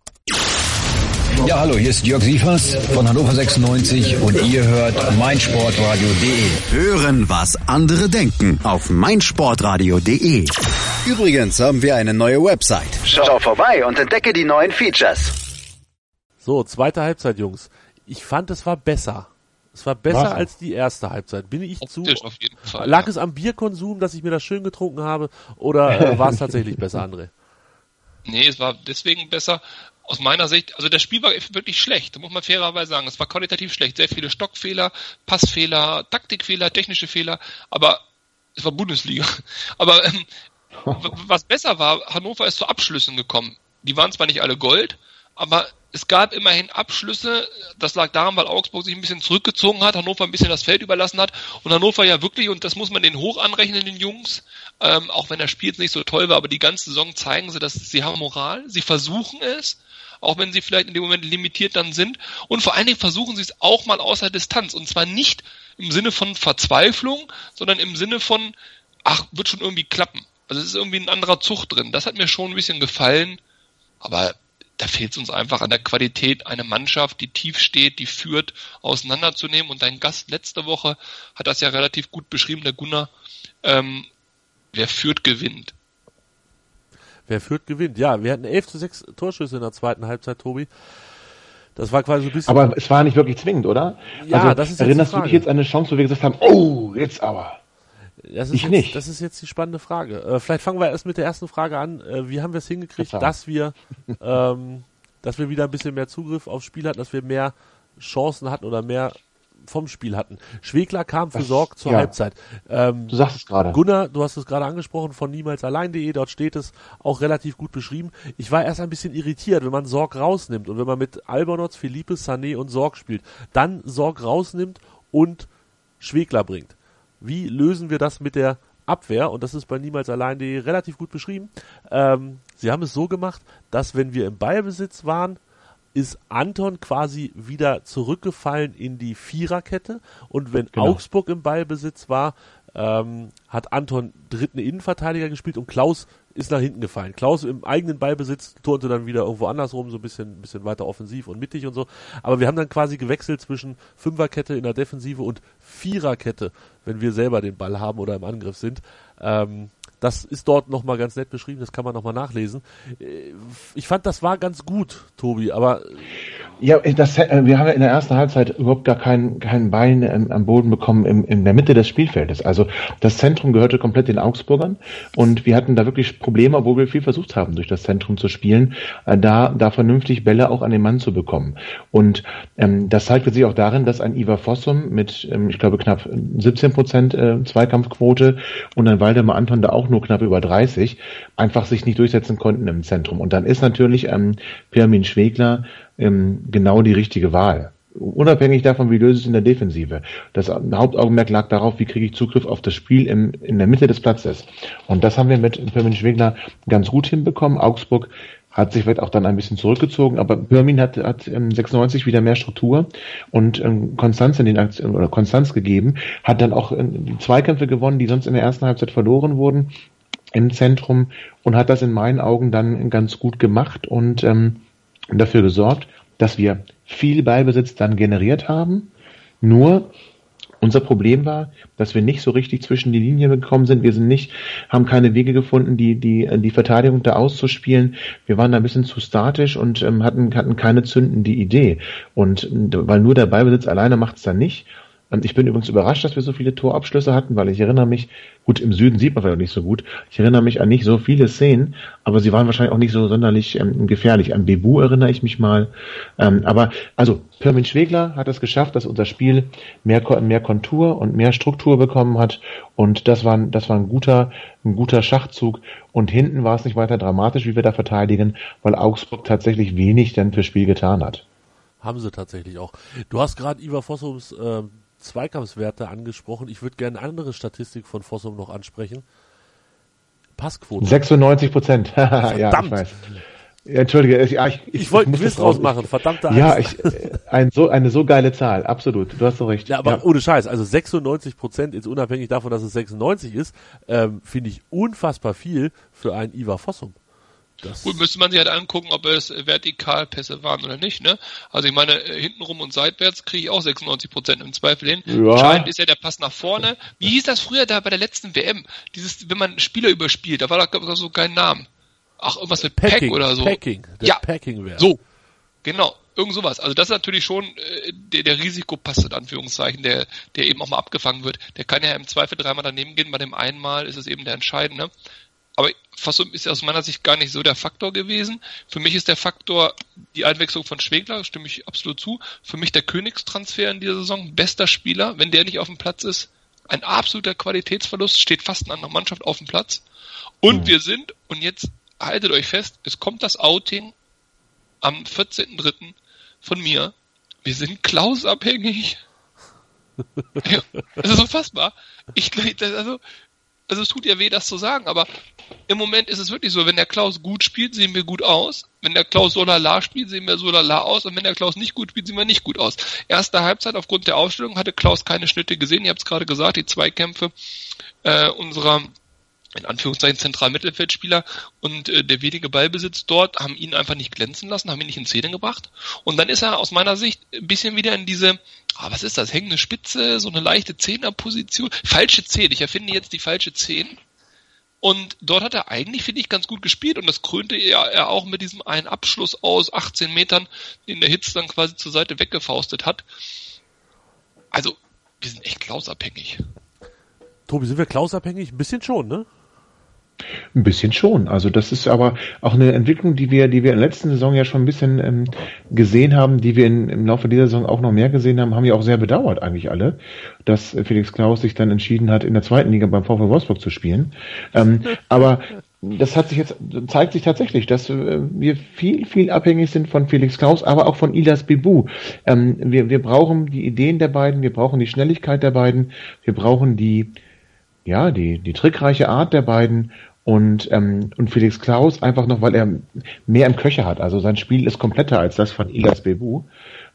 Ja, hallo, hier ist Jörg Sievers von Hannover 96 und ihr hört meinsportradio.de. Hören, was andere denken auf meinsportradio.de. Übrigens haben wir eine neue Website. Schau vorbei und entdecke die neuen Features. So, zweite Halbzeit, Jungs. Ich fand, es war besser. Es war besser Was? als die erste Halbzeit. Bin ich zu? Auf jeden Fall, lag ja. es am Bierkonsum, dass ich mir das schön getrunken habe, oder äh, war es tatsächlich besser, André? Nee, es war deswegen besser, aus meiner Sicht, also das Spiel war wirklich schlecht, muss man fairerweise sagen. Es war qualitativ schlecht. Sehr viele Stockfehler, Passfehler, Taktikfehler, technische Fehler, aber es war Bundesliga. Aber ähm, was besser war, Hannover ist zu Abschlüssen gekommen. Die waren zwar nicht alle Gold, aber es gab immerhin Abschlüsse. Das lag daran, weil Augsburg sich ein bisschen zurückgezogen hat, Hannover ein bisschen das Feld überlassen hat und Hannover ja wirklich, und das muss man den hoch anrechnen, den Jungs, ähm, auch wenn das Spiel jetzt nicht so toll war, aber die ganze Saison zeigen sie, dass sie haben Moral, sie versuchen es, auch wenn sie vielleicht in dem Moment limitiert dann sind und vor allen Dingen versuchen sie es auch mal außer Distanz und zwar nicht im Sinne von Verzweiflung, sondern im Sinne von, ach, wird schon irgendwie klappen. Also es ist irgendwie ein anderer Zug drin. Das hat mir schon ein bisschen gefallen, aber da fehlt es uns einfach an der Qualität, eine Mannschaft, die tief steht, die führt, auseinanderzunehmen. Und dein Gast letzte Woche hat das ja relativ gut beschrieben, der Gunnar. Ähm, wer führt, gewinnt. Wer führt, gewinnt. Ja, wir hatten 11 zu 6 Torschüsse in der zweiten Halbzeit, Tobi. Das war quasi so ein bisschen. Aber es war nicht wirklich zwingend, oder? Ja, also, das ist jetzt Erinnerst du dich jetzt an eine Chance, wo wir gesagt haben, oh, jetzt aber. Das ist Ich jetzt, nicht. Das ist jetzt die spannende Frage. Äh, vielleicht fangen wir erst mit der ersten Frage an. Äh, wie haben wir es hingekriegt, Verzeihung. dass wir, ähm, dass wir wieder ein bisschen mehr Zugriff aufs Spiel hatten, dass wir mehr Chancen hatten oder mehr vom Spiel hatten? Schwegler kam für Sorg zur ja. Halbzeit. Ähm, Du sagst es gerade. Gunnar, du hast es gerade angesprochen von niemalsallein.de, dort steht es auch relativ gut beschrieben. Ich war erst ein bisschen irritiert, wenn man Sorg rausnimmt und wenn man mit Albonotz, Philippe, Sané und Sorg spielt, dann Sorg rausnimmt und Schwegler bringt. Wie lösen wir das mit der Abwehr? Und das ist bei niemalsallein.de relativ gut beschrieben. Ähm, sie haben es so gemacht, dass wenn wir im Ballbesitz waren, ist Anton quasi wieder zurückgefallen in die Viererkette und wenn Genau. Augsburg im Ballbesitz war, ähm, hat Anton dritten Innenverteidiger gespielt und Klaus ist nach hinten gefallen. Klaus im eigenen Ballbesitz turnte dann wieder irgendwo andersrum, so ein bisschen, bisschen weiter offensiv und mittig und so. Aber wir haben dann quasi gewechselt zwischen Fünferkette in der Defensive und Viererkette, wenn wir selber den Ball haben oder im Angriff sind. Ähm, das ist dort nochmal ganz nett beschrieben, das kann man nochmal nachlesen. Äh, Ich fand, das war ganz gut, Tobi, aber Ja, das, äh, wir haben ja in der ersten Halbzeit überhaupt gar kein, kein Bein ähm, am Boden bekommen im, in der Mitte des Spielfeldes. Also das Zentrum gehörte komplett den Augsburgern und wir hatten da wirklich Probleme, obwohl wir viel versucht haben, durch das Zentrum zu spielen, äh, da, da vernünftig Bälle auch an den Mann zu bekommen. Und ähm, das zeigte sich auch darin, dass ein Ivar Fossum mit, ähm, ich glaube, knapp 17 Prozent äh, Zweikampfquote und ein Waldemar Anton da auch nur knapp über 30 einfach sich nicht durchsetzen konnten im Zentrum. Und dann ist natürlich ähm, Pirmin Schwegler ähm, genau die richtige Wahl. Unabhängig davon, wie löse es in der Defensive. Das Hauptaugenmerk lag darauf, wie kriege ich Zugriff auf das Spiel im, in der Mitte des Platzes. Und das haben wir mit Pirmin Schwegler ganz gut hinbekommen. Augsburg hat sich vielleicht auch dann ein bisschen zurückgezogen, aber Pirmin hat, hat ähm, 96 wieder mehr Struktur und ähm, Konstanz in den Aktionen oder Konstanz gegeben, hat dann auch ähm, Zweikämpfe gewonnen, die sonst in der ersten Halbzeit verloren wurden im Zentrum und hat das in meinen Augen dann ganz gut gemacht und ähm, dafür gesorgt, dass wir viel Ballbesitz dann generiert haben. Nur unser Problem war, dass wir nicht so richtig zwischen die Linien gekommen sind. Wir sind nicht, haben keine Wege gefunden, die, die, die Verteidigung da auszuspielen. Wir waren da ein bisschen zu statisch und ähm, hatten, hatten keine zündende Idee. Und weil nur der Ballbesitz alleine macht es dann nicht. Ich bin übrigens überrascht, dass wir so viele Torabschlüsse hatten, weil ich erinnere mich, gut, im Süden sieht man vielleicht nicht so gut, ich erinnere mich an nicht so viele Szenen, aber sie waren wahrscheinlich auch nicht so sonderlich ähm, gefährlich. An Bebu erinnere ich mich mal. Ähm, aber, also, Pirmin Schwegler hat es geschafft, dass unser Spiel mehr, mehr Kontur und mehr Struktur bekommen hat. Und das war, das war ein guter, ein guter Schachzug. Und hinten war es nicht weiter dramatisch, wie wir da verteidigen, weil Augsburg tatsächlich wenig dann fürs Spiel getan hat. Haben sie tatsächlich auch. Du hast gerade Ivar Fossums äh, Zweikampfswerte angesprochen. Ich würde gerne eine andere Statistik von Fossum noch ansprechen. Passquote. 96 Prozent. ja, Verdammt. ich. Ja, Entschuldige, ich, ja, ich, Ich wollte einen Quiz draus machen, verdammte Ja, Axt. ich, äh, ein, so, eine so geile Zahl, absolut. Du hast so recht. Ja, aber ohne Scheiß, also 96 Prozent, jetzt unabhängig davon, dass es 96 ist, ähm, finde ich unfassbar viel für einen Ivar Fossum. Das, Gut, müsste man sich halt angucken, ob es Vertikalpässe waren oder nicht, ne? Also ich meine, äh, hintenrum und seitwärts kriege ich auch 96 Prozent im Zweifel hin. Ja. Entscheidend ist ja der Pass nach vorne. Wie hieß das früher da bei der letzten WM? Dieses, wenn man Spieler überspielt, da war da so kein Name. Ach, irgendwas mit Pack Packing, oder so. Packing, Ja. Packing-Wert. So. Genau. Irgend sowas. Also das ist natürlich schon äh, der, der Risikopass in Anführungszeichen, der, der eben auch mal abgefangen wird. Der kann ja im Zweifel dreimal daneben gehen, bei dem einen Mal ist es eben der entscheidende. Aber Fossum ist aus meiner Sicht gar nicht so der Faktor gewesen. Für mich ist der Faktor die Einwechslung von Schwegler, stimme ich absolut zu. Für mich der Königstransfer in dieser Saison, bester Spieler. Wenn der nicht auf dem Platz ist, ein absoluter Qualitätsverlust, steht fast eine andere Mannschaft auf dem Platz. Und wir sind, und jetzt haltet euch fest, es kommt das Outing am 14.3. von mir. Wir sind Klaus abhängig. ja, das ist unfassbar. Ich, also, also es tut ja weh, das zu sagen, aber im Moment ist es wirklich so, wenn der Klaus gut spielt, sehen wir gut aus. Wenn der Klaus so lala spielt, sehen wir so lala aus. Und wenn der Klaus nicht gut spielt, sehen wir nicht gut aus. Erste Halbzeit aufgrund der Aufstellung hatte Klaus keine Schnitte gesehen. Ihr habt es gerade gesagt, die Zweikämpfe äh, unserer in Anführungszeichen zentralen Mittelfeldspieler und äh, der wenige Ballbesitz dort haben ihn einfach nicht glänzen lassen, haben ihn nicht in Szene gebracht. Und dann ist er aus meiner Sicht ein bisschen wieder in diese, ah, was ist das, hängende Spitze, so eine leichte Zehnerposition, falsche Zehn. Ich erfinde jetzt die falsche Zehn. Und dort hat er eigentlich, finde ich, ganz gut gespielt und das krönte er, er auch mit diesem einen Abschluss aus 18 Metern, den der Hitz dann quasi zur Seite weggefaustet hat. Also, wir sind echt klausabhängig. Tobi, sind wir klausabhängig? Ein bisschen schon, ne? Ein bisschen schon. Also das ist aber auch eine Entwicklung, die wir, die wir in der letzten Saison ja schon ein bisschen ähm, gesehen haben, die wir in, im Laufe dieser Saison auch noch mehr gesehen haben, haben ja auch sehr bedauert eigentlich alle, dass Felix Klaus sich dann entschieden hat, in der zweiten Liga beim VfL Wolfsburg zu spielen. Ähm, aber das hat sich jetzt zeigt sich tatsächlich, dass äh, wir viel viel abhängig sind von Felix Klaus, aber auch von Ilas Bibu. Ähm, wir wir brauchen die Ideen der beiden, wir brauchen die Schnelligkeit der beiden, wir brauchen die ja die die trickreiche Art der beiden und, ähm, und Felix Klaus einfach noch, weil er mehr im Köcher hat. Also sein Spiel ist kompletter als das von Ilas Bebu.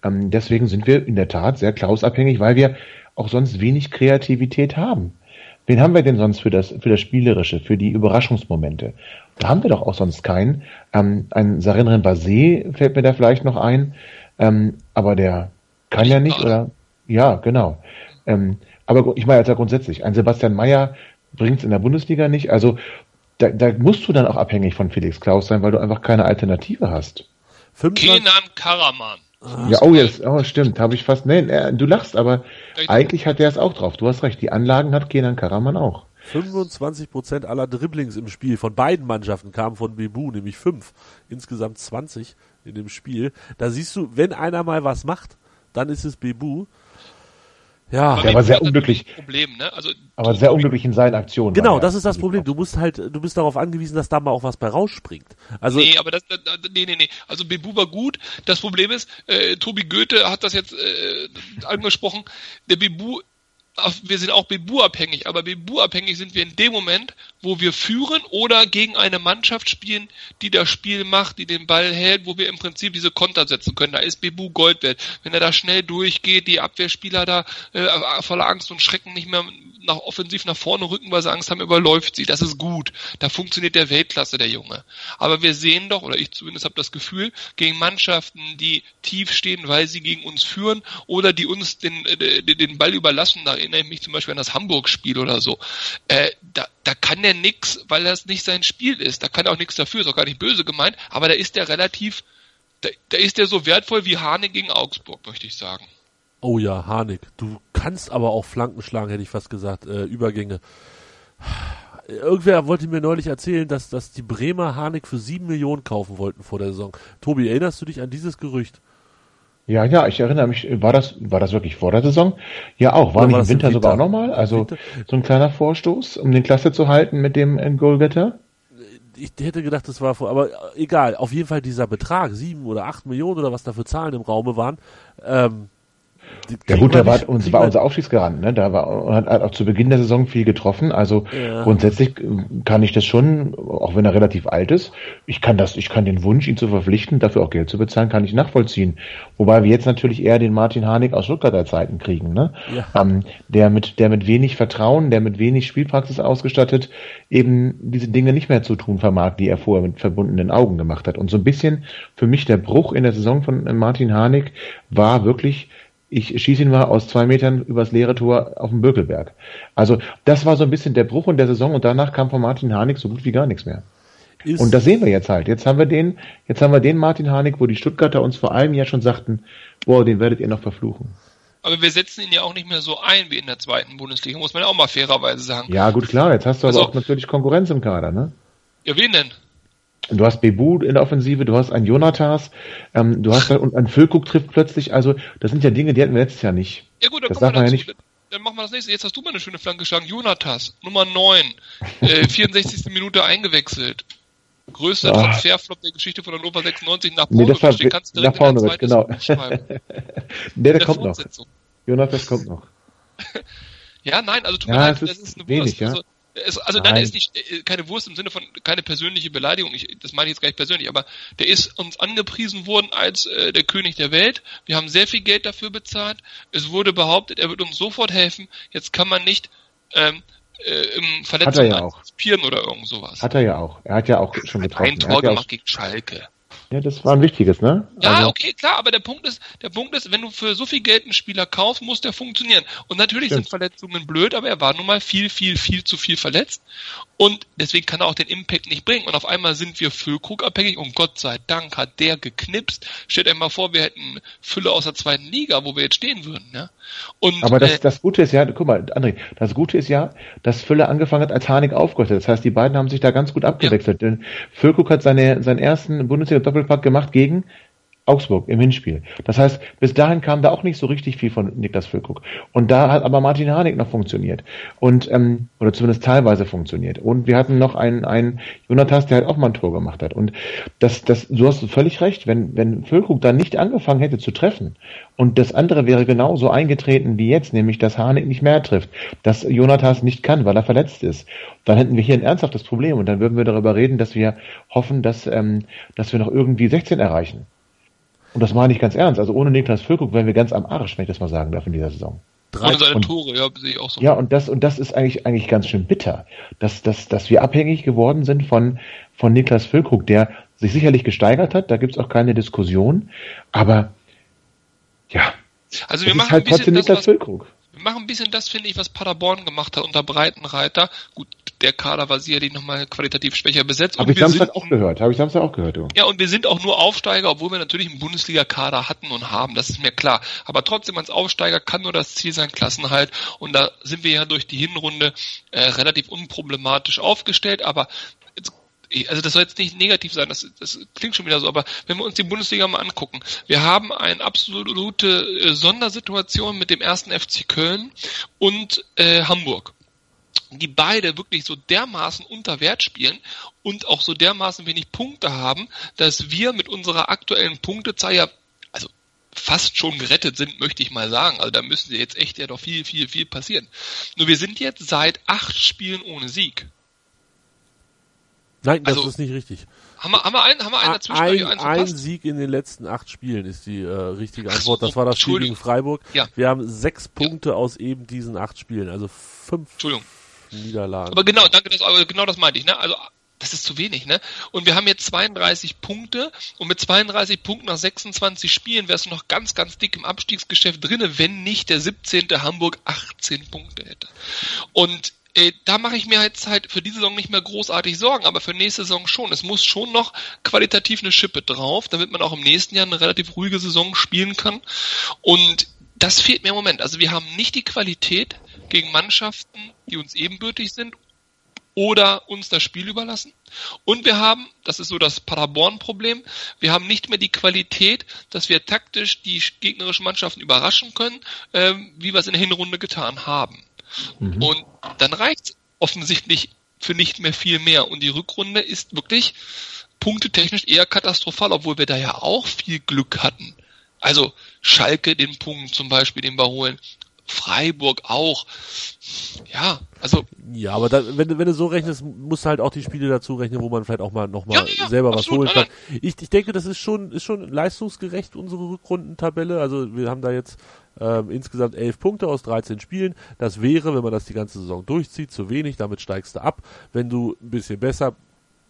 Ähm, deswegen sind wir in der Tat sehr Klaus-abhängig, weil wir auch sonst wenig Kreativität haben. Wen haben wir denn sonst für das, für das Spielerische, für die Überraschungsmomente? Da haben wir doch auch sonst keinen. Ähm, ein Sarin Basé fällt mir da vielleicht noch ein, ähm, aber der kann ja nicht, oder? Ja, genau. Ähm, aber ich meine ja grundsätzlich, ein Sebastian Mayer bringt es in der Bundesliga nicht. Also da, da musst du dann auch abhängig von Felix Klaus sein, weil du einfach keine Alternative hast. Kenan Karaman. Ah, ja, oh, jetzt, oh, stimmt, habe ich fast, nee, äh, du lachst, aber Richtig. eigentlich hat der es auch drauf. Du hast recht, die Anlagen hat Kenan Karaman auch. 25% aller Dribblings im Spiel von beiden Mannschaften kamen von Bebu, nämlich 5. Insgesamt 20 in dem Spiel. Da siehst du, wenn einer mal was macht, dann ist es Bebu. Ja, der war sehr unglücklich. Problem, ne? also, aber sehr unglücklich in seinen Aktionen. Genau, das ist das Problem. Du musst halt, du bist darauf angewiesen, dass da mal auch was bei rausspringt. Also nee, aber das, nee, nee, nee. Also Bebu war gut. Das Problem ist, äh, Tobi Goethe hat das jetzt äh, angesprochen. Der Bebu wir sind auch Bebu-abhängig, aber Bebu-abhängig sind wir in dem Moment, wo wir führen oder gegen eine Mannschaft spielen, die das Spiel macht, die den Ball hält, wo wir im Prinzip diese Konter setzen können. Da ist Bebu Gold wert. Wenn er da schnell durchgeht, die Abwehrspieler da äh, voller Angst und Schrecken nicht mehr nach offensiv nach vorne rücken, weil sie Angst haben, überläuft sie. Das ist gut. Da funktioniert der Weltklasse, der Junge. Aber wir sehen doch, oder ich zumindest habe das Gefühl, gegen Mannschaften, die tief stehen, weil sie gegen uns führen oder die uns den, äh, den, Ball überlassen, da erinnere ich mich zum Beispiel an das Hamburg-Spiel oder so, äh, da, da kann der nix, weil das nicht sein Spiel ist. Da kann er auch nichts dafür, ist auch gar nicht böse gemeint, aber da ist der relativ, da, da ist der so wertvoll wie Hane gegen Augsburg, möchte ich sagen. Oh ja, Harnik. Du kannst aber auch Flanken schlagen, hätte ich fast gesagt. Äh, Übergänge. Irgendwer wollte mir neulich erzählen, dass, dass die Bremer Harnik für sieben Millionen kaufen wollten vor der Saison. Tobi, erinnerst du dich an dieses Gerücht? Ja, ja, ich erinnere mich, war das, war das wirklich vor der Saison? Ja, auch. War Oder nicht war im Winter, Winter sogar auch nochmal? Also so ein kleiner Vorstoß, um den Klasse zu halten mit dem äh, Goalgetter? Ich hätte gedacht, das war vor, aber egal. Auf jeden Fall dieser Betrag, sieben oder acht Millionen oder was da für Zahlen im Raume waren, ähm, ja gut, da war, uns, war unser Aufstiegsgarant, ne? Da war, hat, hat auch zu Beginn der Saison viel getroffen. Also ja. grundsätzlich kann ich das schon, auch wenn er relativ alt ist, ich kann das, ich kann den Wunsch, ihn zu verpflichten, dafür auch Geld zu bezahlen, kann ich nachvollziehen. Wobei wir jetzt natürlich eher den Martin Harnik aus Stuttgarter Zeiten kriegen, ne? Ja. Ähm, der mit, der mit wenig Vertrauen, der mit wenig Spielpraxis ausgestattet, eben diese Dinge nicht mehr zu tun vermag, die er vorher mit verbundenen Augen gemacht hat. Und so ein bisschen für mich der Bruch in der Saison von Martin Harnik war wirklich ich schieße ihn mal aus zwei Metern übers leere Tor auf den Bökelberg. Also das war so ein bisschen der Bruch in der Saison und danach kam von Martin Harnik so gut wie gar nichts mehr. Ist und das sehen wir jetzt halt. Jetzt haben wir den, jetzt haben wir den Martin Harnik, wo die Stuttgarter uns vor einem Jahr schon sagten, boah, den werdet ihr noch verfluchen. Aber wir setzen ihn ja auch nicht mehr so ein wie in der zweiten Bundesliga, muss man ja auch mal fairerweise sagen. Ja, gut, klar, jetzt hast du also, aber auch natürlich Konkurrenz im Kader, ne? Ja, wen denn? Du hast Bebu in der Offensive, du hast einen Jonatas, ähm, du hast und ein Füllkuck trifft plötzlich. Also das sind ja Dinge, die hatten wir letztes Jahr nicht. Ja gut, dann das darf man ja nicht. Dann machen wir das nächste. Jetzt hast du mal eine schöne Flanke geschlagen. Jonatas, Nummer 9, äh, 64. Minute eingewechselt. Größter ah. Transferflop der Geschichte von Hannover 96 nach Paunovic. Nee, das war, Den kannst du nach Paunovic, genau. nee, der, kommt noch. Jonatas kommt noch. ja, nein, also tut mir leid, das ist eine wenig. Ja? Also, es, also Nein. dann ist nicht äh, keine Wurst im Sinne von keine persönliche Beleidigung. Ich, das meine ich jetzt gar nicht persönlich, aber der ist uns angepriesen worden als äh, der König der Welt. Wir haben sehr viel Geld dafür bezahlt. Es wurde behauptet, er wird uns sofort helfen. Jetzt kann man nicht ähm, äh, im Verletzungen ja oder irgend sowas. Hat er ja auch. Er hat ja auch schon getroffen. Ein Tor gemacht gegen Schalke. Ja, das war ein wichtiges, ne? Ja, also. okay, klar, aber der Punkt ist, der Punkt ist, wenn du für so viel Geld einen Spieler kaufst, muss der funktionieren. Und natürlich Stimmt. sind Verletzungen blöd, aber er war nun mal viel, viel, viel zu viel verletzt. Und deswegen kann er auch den Impact nicht bringen. Und auf einmal sind wir Füllkrug abhängig und Gott sei Dank hat der geknipst. Stellt euch mal vor, wir hätten Fülle aus der zweiten Liga, wo wir jetzt stehen würden, ne? Und, aber das, äh, das Gute ist ja, guck mal, André, das Gute ist ja, dass Fülle angefangen hat, als Harnik aufgehört hat. Das heißt, die beiden haben sich da ganz gut abgewechselt. Ja. Denn Füllkrug hat seine, seinen ersten Bundesliga-Doppelpack gemacht gegen Augsburg im Hinspiel. Das heißt, bis dahin kam da auch nicht so richtig viel von Niklas Füllkrug. Und da hat aber Martin Harnik noch funktioniert. Und, ähm, oder zumindest teilweise funktioniert. Und wir hatten noch einen, einen Jonatas, der halt auch mal ein Tor gemacht hat. Und das, das, du hast völlig recht, wenn, wenn Füllkrug dann nicht angefangen hätte zu treffen und das andere wäre genauso eingetreten wie jetzt, nämlich dass Harnik nicht mehr trifft, dass Jonatas nicht kann, weil er verletzt ist, dann hätten wir hier ein ernsthaftes Problem und dann würden wir darüber reden, dass wir hoffen, dass, ähm, dass wir noch irgendwie 16 erreichen. Und das meine ich ganz ernst. Also ohne Niklas Füllkrug wären wir ganz am Arsch, wenn ich das mal sagen darf in dieser Saison. Drei und seine Tore, ja, sehe ich auch so. Ja, und das, und das ist eigentlich, eigentlich ganz schön bitter, dass, dass, dass wir abhängig geworden sind von, von Niklas Füllkrug, der sich sicherlich gesteigert hat, da gibt's auch keine Diskussion, aber, ja. Also wir machen halt trotzdem Niklas Füllkrug. Wir machen ein bisschen das, finde ich, was Paderborn gemacht hat unter Breitenreiter. Gut, der Kader war sicherlich nochmal qualitativ schwächer besetzt. Habe ich Samstag auch gehört. Habe ich Samstag auch gehört. Du. Ja, und wir sind auch nur Aufsteiger, obwohl wir natürlich einen Bundesliga-Kader hatten und haben. Das ist mir klar. Aber trotzdem als Aufsteiger kann nur das Ziel sein, Klassenhalt. Und da sind wir ja durch die Hinrunde äh, relativ unproblematisch aufgestellt. Aber also das soll jetzt nicht negativ sein, das, das klingt schon wieder so, aber wenn wir uns die Bundesliga mal angucken, wir haben eine absolute äh, Sondersituation mit dem ersten FC Köln und äh, Hamburg die beide wirklich so dermaßen unter Wert spielen und auch so dermaßen wenig Punkte haben, dass wir mit unserer aktuellen Punktezahl ja, also fast schon gerettet sind, möchte ich mal sagen. Also da müssen sie jetzt echt ja doch viel, viel, viel passieren. Nur wir sind jetzt seit acht Spielen ohne Sieg. Nein, das also, ist nicht richtig. Haben wir, haben wir einen, haben wir einen dazwischen? Ein, ein Sieg in den letzten acht Spielen ist die äh, richtige Antwort. Das war das Spiel gegen Freiburg. Ja. Wir haben sechs Punkte ja. aus eben diesen acht Spielen, also fünf. Niederlagen. Aber genau, danke, das, genau das meinte ich, ne? Also das ist zu wenig, ne? Und wir haben jetzt 32 Punkte und mit 32 Punkten nach 26 Spielen wärst du noch ganz, ganz dick im Abstiegsgeschäft drinne, wenn nicht der 17. Hamburg 18 Punkte hätte. Und äh, da mache ich mir jetzt halt für diese Saison nicht mehr großartig Sorgen, aber für nächste Saison schon. Es muss schon noch qualitativ eine Schippe drauf, damit man auch im nächsten Jahr eine relativ ruhige Saison spielen kann. Und das fehlt mir im Moment. Also wir haben nicht die Qualität gegen Mannschaften, die uns ebenbürtig sind oder uns das Spiel überlassen. Und wir haben, das ist so das Paderborn-Problem, wir haben nicht mehr die Qualität, dass wir taktisch die gegnerischen Mannschaften überraschen können, äh, wie wir es in der Hinrunde getan haben. Mhm. Und dann reicht es offensichtlich für nicht mehr viel mehr. Und die Rückrunde ist wirklich punktetechnisch eher katastrophal, obwohl wir da ja auch viel Glück hatten. Also Schalke den Punkt zum Beispiel, den wir holen. Freiburg auch. Ja, also. Ja, aber da, wenn, du, wenn du so rechnest, musst du halt auch die Spiele dazu rechnen, wo man vielleicht auch mal nochmal ja, ja, selber absolut, was holen kann. Ich, ich denke, das ist schon, ist schon leistungsgerecht, unsere Rückrundentabelle. Also wir haben da jetzt ähm, insgesamt elf Punkte aus 13 Spielen. Das wäre, wenn man das die ganze Saison durchzieht, zu wenig. Damit steigst du ab. Wenn du ein bisschen besser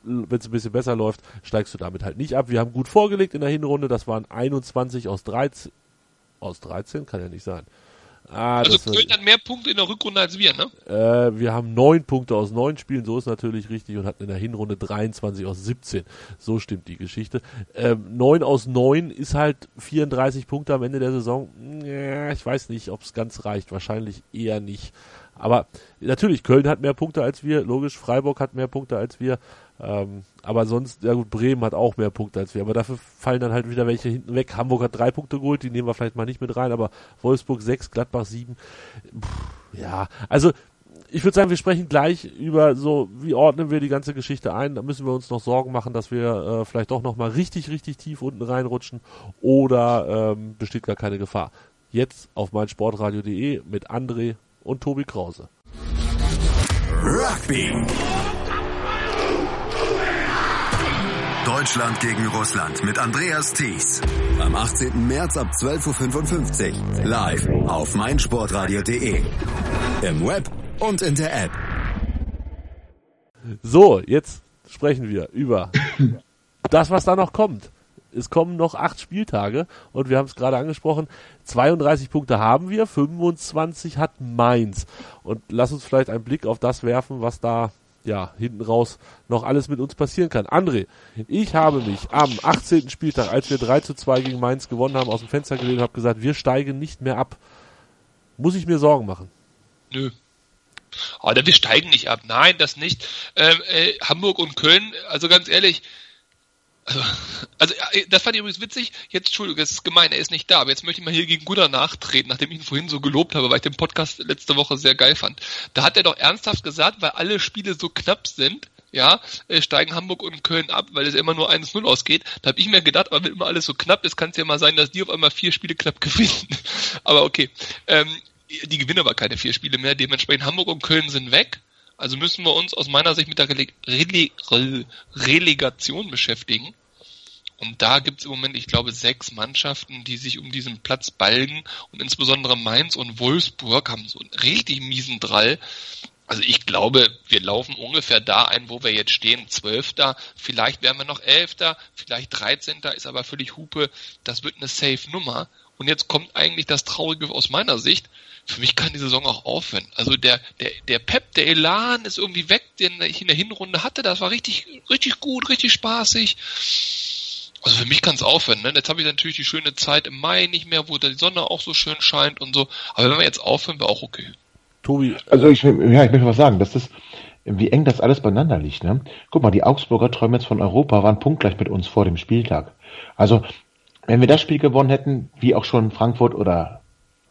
wenn es ein bisschen besser läuft, steigst du damit halt nicht ab. Wir haben gut vorgelegt in der Hinrunde, das waren 21 aus 13, aus 13, kann ja nicht sein. Ah, also Köln hat mehr Punkte in der Rückrunde als wir, ne? Äh, wir haben neun Punkte aus neun Spielen, so ist natürlich richtig, und hatten in der Hinrunde 23 aus 17. So stimmt die Geschichte. Ähm, neun aus neun ist halt 34 Punkte am Ende der Saison. Ja, ich weiß nicht, ob es ganz reicht. Wahrscheinlich eher nicht. Aber natürlich, Köln hat mehr Punkte als wir, logisch, Freiburg hat mehr Punkte als wir. Ähm, aber sonst, ja gut, Bremen hat auch mehr Punkte als wir, aber dafür fallen dann halt wieder welche hinten weg. Hamburg hat drei Punkte geholt, die nehmen wir vielleicht mal nicht mit rein, aber Wolfsburg sechs, Gladbach sieben. Puh, ja, also ich würde sagen, wir sprechen gleich über so, wie ordnen wir die ganze Geschichte ein. Da müssen wir uns noch Sorgen machen, dass wir äh, vielleicht doch nochmal richtig, richtig tief unten reinrutschen oder ähm, besteht gar keine Gefahr. Jetzt auf meinsportradio.de mit André und Tobi Krause. Rugby. Deutschland gegen Russland mit Andreas Thies. Am 18. März ab 12.55 Uhr. Live auf meinsportradio.de. Im Web und in der App. So, jetzt sprechen wir über das, was da noch kommt. Es kommen noch acht Spieltage und wir haben es gerade angesprochen, 32 Punkte haben wir, 25 hat Mainz. Und lass uns vielleicht einen Blick auf das werfen, was da ja, hinten raus noch alles mit uns passieren kann. André, ich habe mich am 18. Spieltag, als wir 3 zu 2 gegen Mainz gewonnen haben, aus dem Fenster gelehnt und habe gesagt, wir steigen nicht mehr ab. Muss ich mir Sorgen machen? Nö. Oder wir steigen nicht ab. Nein, das nicht. Ähm, äh, Hamburg und Köln, also ganz ehrlich, also, also äh, das fand ich übrigens witzig. Jetzt, Entschuldigung, das ist gemein, er ist nicht da, aber jetzt möchte ich mal hier gegen Gunnar nachtreten, nachdem ich ihn vorhin so gelobt habe, weil ich den Podcast letzte Woche sehr geil fand. Da hat er doch ernsthaft gesagt, weil alle Spiele so knapp sind, ja, äh, steigen Hamburg und Köln ab, weil es immer nur 1-0 ausgeht. Da habe ich mir gedacht, aber wenn immer alles so knapp ist, kann es ja mal sein, dass die auf einmal vier Spiele knapp gewinnen. aber okay. Ähm, die gewinnen aber keine vier Spiele mehr, dementsprechend Hamburg und Köln sind weg. Also müssen wir uns aus meiner Sicht mit der Rele Rele Rele Relegation beschäftigen. Und da gibt es im Moment, ich glaube, sechs Mannschaften, die sich um diesen Platz balgen. Und insbesondere Mainz und Wolfsburg haben so einen richtig miesen Drall. Also ich glaube, wir laufen ungefähr da ein, wo wir jetzt stehen. Zwölfter, vielleicht werden wir noch Elfter, vielleicht Dreizehnter, ist aber völlig Hupe. Das wird eine safe Nummer. Und jetzt kommt eigentlich das Traurige aus meiner Sicht. Für mich kann die Saison auch aufhören. Also der, der, der Pep, der Elan ist irgendwie weg, den ich in der Hinrunde hatte. Das war richtig, richtig gut, richtig spaßig. Also für mich kann es aufhören. Ne? Jetzt habe ich natürlich die schöne Zeit im Mai nicht mehr, wo die Sonne auch so schön scheint und so. Aber wenn wir jetzt aufhören, wäre auch okay. Tobi. Also ich, ja, ich möchte was sagen. Das wie eng das alles beieinander liegt. Ne? Guck mal, die Augsburger träumen jetzt von Europa, waren punktgleich mit uns vor dem Spieltag. Also wenn wir das Spiel gewonnen hätten, wie auch schon Frankfurt oder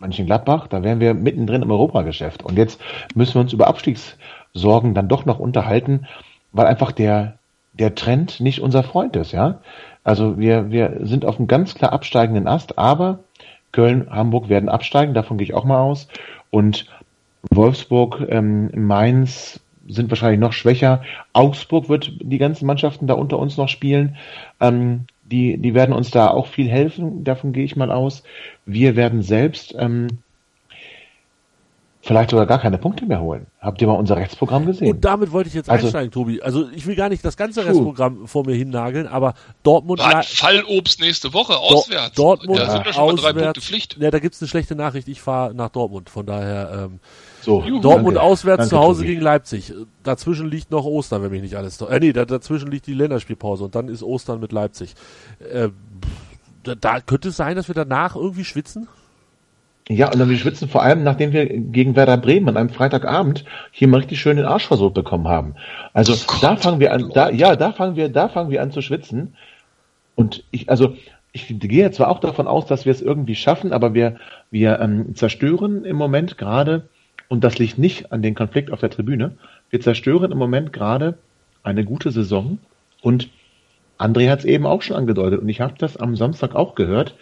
Mönchengladbach, da wären wir mittendrin im Europageschäft. Und jetzt müssen wir uns über Abstiegssorgen dann doch noch unterhalten, weil einfach der, der Trend nicht unser Freund ist, ja. Also wir, wir sind auf einem ganz klar absteigenden Ast, aber Köln, Hamburg werden absteigen, davon gehe ich auch mal aus. Und Wolfsburg, ähm, Mainz sind wahrscheinlich noch schwächer. Augsburg wird die ganzen Mannschaften da unter uns noch spielen. Ähm, die, die werden uns da auch viel helfen, davon gehe ich mal aus. Wir werden selbst ähm, vielleicht sogar gar keine Punkte mehr holen. Habt ihr mal unser Rechtsprogramm gesehen? Und damit wollte ich jetzt also, einsteigen, Tobi. Also ich will gar nicht das ganze. Rechtsprogramm vor mir hinnageln, aber Dortmund... Hat Fallobst nächste Woche auswärts. Dortmund da sind ja schon mal drei Punkte Pflicht. Ja, da gibt's eine schlechte Nachricht. Ich fahre nach Dortmund, von daher... Ähm, so, Dortmund danke. auswärts danke, zu Hause Tobi. gegen Leipzig. Dazwischen liegt noch Ostern, wenn mich nicht alles... Äh, nee, dazwischen liegt die Länderspielpause und dann ist Ostern mit Leipzig. Äh, da, da könnte es sein, dass wir danach irgendwie schwitzen? Ja, und dann wir schwitzen vor allem, nachdem wir gegen Werder Bremen an einem Freitagabend hier mal richtig schön den Arsch versucht bekommen haben. Also oh da fangen wir an, da, ja, da fangen wir, da fangen wir an zu schwitzen. Und ich, also ich gehe zwar auch davon aus, dass wir es irgendwie schaffen, aber wir, wir ähm, zerstören im Moment gerade, und das liegt nicht an den Konflikt auf der Tribüne, wir zerstören im Moment gerade eine gute Saison und André hat es eben auch schon angedeutet und ich habe das am Samstag auch gehört.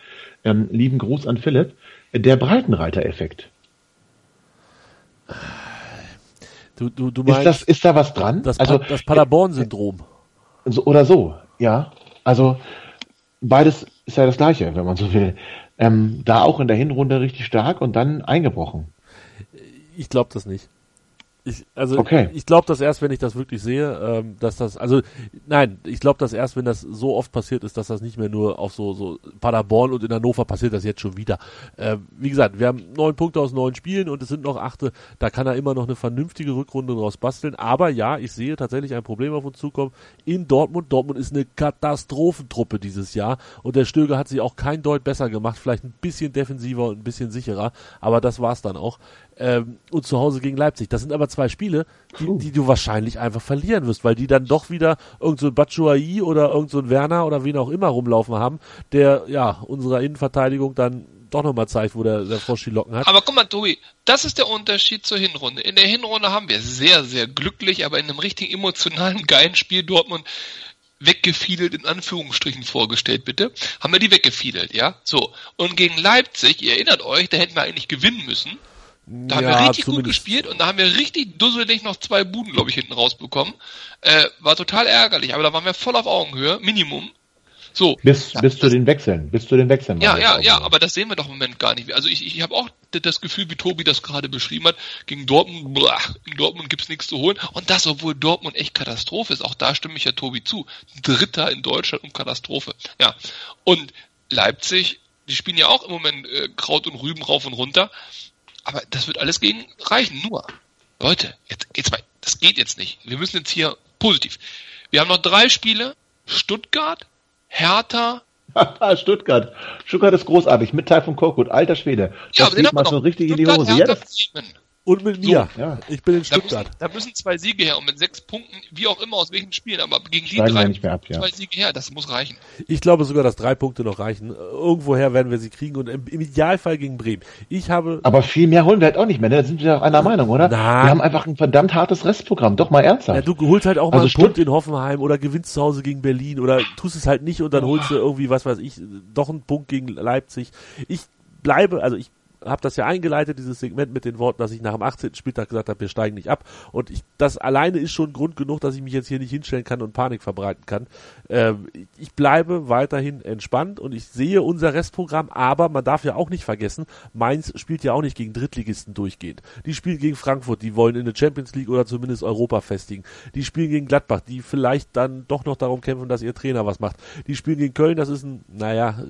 Ähm, lieben Gruß an Philipp der Breitenreiter-Effekt. Du, du, du meinst, ist, das, ist da was dran? Das, also, das Paderborn-Syndrom. So, oder so, ja. Also beides ist ja das gleiche, wenn man so will. Ähm, da auch in der Hinrunde richtig stark und dann eingebrochen. Ich glaube das nicht. Ich, also okay. ich glaube das erst, wenn ich das wirklich sehe, ähm, dass das, also nein, ich glaube das erst, wenn das so oft passiert ist, dass das nicht mehr nur auf so, so Paderborn und in Hannover passiert das jetzt schon wieder. Ähm, wie gesagt, wir haben neun Punkte aus neun Spielen und es sind noch achte, da kann er immer noch eine vernünftige Rückrunde draus basteln. Aber ja, ich sehe tatsächlich ein Problem auf uns zukommen in Dortmund. Dortmund ist eine Katastrophentruppe dieses Jahr und der Stöger hat sich auch kein Deut besser gemacht, vielleicht ein bisschen defensiver und ein bisschen sicherer, aber das war's dann auch ähm, und zu Hause gegen Leipzig. Das sind aber zwei Spiele, die, die du wahrscheinlich einfach verlieren wirst, weil die dann doch wieder irgend so ein Batshuayi oder irgend so ein Werner oder wen auch immer rumlaufen haben, der ja unserer Innenverteidigung dann doch nochmal zeigt, wo der, der Frosch die Locken hat. Aber guck mal, Tobi, das ist der Unterschied zur Hinrunde. In der Hinrunde haben wir sehr, sehr glücklich, aber in einem richtig emotionalen, geilen Spiel Dortmund weggefiedelt in Anführungsstrichen vorgestellt, bitte. Haben wir die weggefiedelt, ja? So. Und gegen Leipzig, ihr erinnert euch, da hätten wir eigentlich gewinnen müssen. Da haben ja, wir richtig gut gespielt und da haben wir richtig dusselig noch zwei Buden, glaube ich, hinten rausbekommen. Äh, war total ärgerlich, aber da waren wir voll auf Augenhöhe, Minimum. So. Bis, bis zu den Wechseln, bis zu den Wechseln. Ja, ja, ja, aber das sehen wir doch im Moment gar nicht. Also ich, ich habe auch das Gefühl, wie Tobi das gerade beschrieben hat, gegen Dortmund, blah, in Dortmund gibt's nichts zu holen. Und das, obwohl Dortmund echt Katastrophe ist. Auch da stimme ich ja Tobi zu. Dritter in Deutschland und Katastrophe. Ja. Und Leipzig, die spielen ja auch im Moment äh, Kraut und Rüben rauf und runter. Aber das wird alles gegen reichen. Nur, Leute, jetzt, jetzt mal, das geht jetzt nicht. Wir müssen jetzt hier positiv. Wir haben noch drei Spiele. Stuttgart, Hertha, Stuttgart. Stuttgart ist großartig mit Taifun Korkut, alter Schwede. Ja, Das den geht mal noch. so richtig in die Stuttgart, Hose. Ja, Hertha, das, Bremen. Und mit mir. ja. Ich bin in Da müssen, Stuttgart. da müssen zwei Siege her und mit sechs Punkten, wie auch immer, aus welchen Spielen, aber gegen die Steigen wir drei nicht mehr ab, ja. zwei Siege her, das muss reichen. Ich glaube sogar, dass drei Punkte noch reichen. Irgendwoher werden wir sie kriegen und im, Idealfall gegen Bremen. Ich habe aber viel mehr holen wir halt auch nicht mehr. Ne? Da sind wir auch einer Meinung, oder? Nein. Wir haben einfach ein verdammt hartes Restprogramm. Doch mal ernsthaft. Ja, du holst halt auch mal Also einen Punkt in Hoffenheim oder gewinnst zu Hause gegen Berlin oder tust es halt nicht und dann holst du irgendwie, was weiß ich, doch einen Punkt gegen Leipzig. Ich bleibe, also ich habe das ja eingeleitet, dieses Segment mit den Worten, dass ich nach dem 18. Spieltag gesagt habe, wir steigen nicht ab. Und ich, das alleine ist schon Grund genug, dass ich mich jetzt hier nicht hinstellen kann und Panik verbreiten kann. Ähm, ich bleibe weiterhin entspannt und ich sehe unser Restprogramm, aber man darf ja auch nicht vergessen, Mainz spielt ja auch nicht gegen Drittligisten durchgehend. Die spielen gegen Frankfurt, die wollen in der Champions League oder zumindest Europa festigen. Die spielen gegen Gladbach, die vielleicht dann doch noch darum kämpfen, dass ihr Trainer was macht. Die spielen gegen Köln, das ist ein, naja,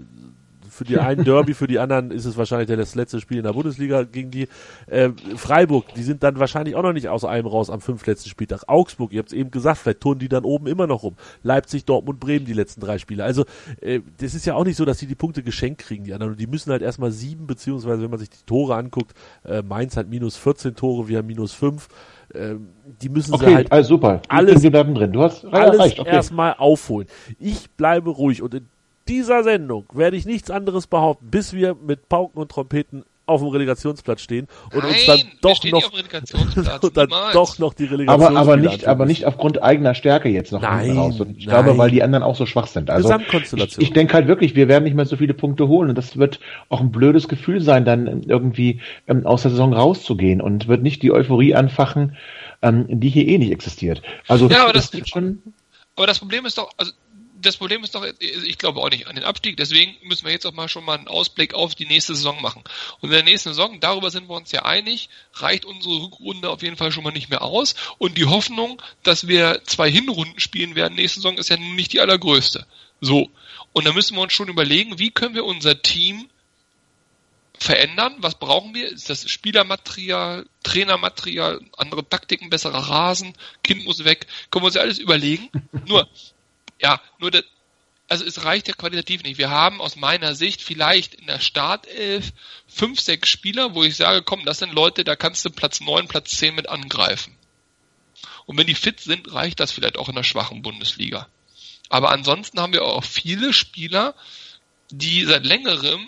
für die einen Derby, für die anderen ist es wahrscheinlich das letzte Spiel in der Bundesliga gegen die äh, Freiburg. Die sind dann wahrscheinlich auch noch nicht aus einem raus am fünfletzten Spieltag. Augsburg, ihr habt es eben gesagt, vielleicht turnen die dann oben immer noch rum. Leipzig, Dortmund, Bremen die letzten drei Spiele. Also äh, das ist ja auch nicht so, dass die die Punkte geschenkt kriegen, die anderen. Und die müssen halt erstmal sieben, beziehungsweise wenn man sich die Tore anguckt, äh, Mainz hat minus 14 Tore, wir haben minus fünf. Ähm, die müssen sie okay, halt also super. alles- wir bleiben drin. Du hast alles. Okay. erstmal aufholen. Ich bleibe ruhig und in dieser Sendung werde ich nichts anderes behaupten, bis wir mit Pauken und Trompeten auf dem Relegationsplatz stehen und uns dann Nein, doch noch und dann niemals. doch noch die Relegation aber, aber nicht, aber nicht aufgrund eigener Stärke jetzt noch Nein, raus. Und ich nein. glaube, weil die anderen auch so schwach sind. Also Gesamtkonstellation. Ich, ich denke halt wirklich, wir werden nicht mehr so viele Punkte holen und das wird auch ein blödes Gefühl sein, dann irgendwie ähm, aus der Saison rauszugehen und wird nicht die Euphorie anfachen, ähm, die hier eh nicht existiert. Also Ja, aber das- wird schon. Aber das Problem ist doch, also das Problem ist doch, ich glaube auch nicht an den Abstieg, deswegen müssen wir jetzt auch mal schon mal einen Ausblick auf die nächste Saison machen. Und in der nächsten Saison, darüber sind wir uns ja einig, reicht unsere Rückrunde auf jeden Fall schon mal nicht mehr aus. Und die Hoffnung, dass wir zwei Hinrunden spielen werden nächste Saison, ist ja nun nicht die allergrößte. So. Und da müssen wir uns schon überlegen, wie können wir unser Team verändern? Was brauchen wir? Ist das Spielermaterial, Trainermaterial, andere Taktiken, besserer Rasen, Kind muss weg? Können wir uns ja alles überlegen. Nur, ja, nur das, also es reicht ja qualitativ nicht. Wir haben aus meiner Sicht vielleicht in der Startelf fünf, sechs Spieler, wo ich sage, komm, das sind Leute, da kannst du Platz neun, Platz zehn mit angreifen. Und wenn die fit sind, reicht das vielleicht auch in der schwachen Bundesliga. Aber ansonsten haben wir auch viele Spieler, die seit längerem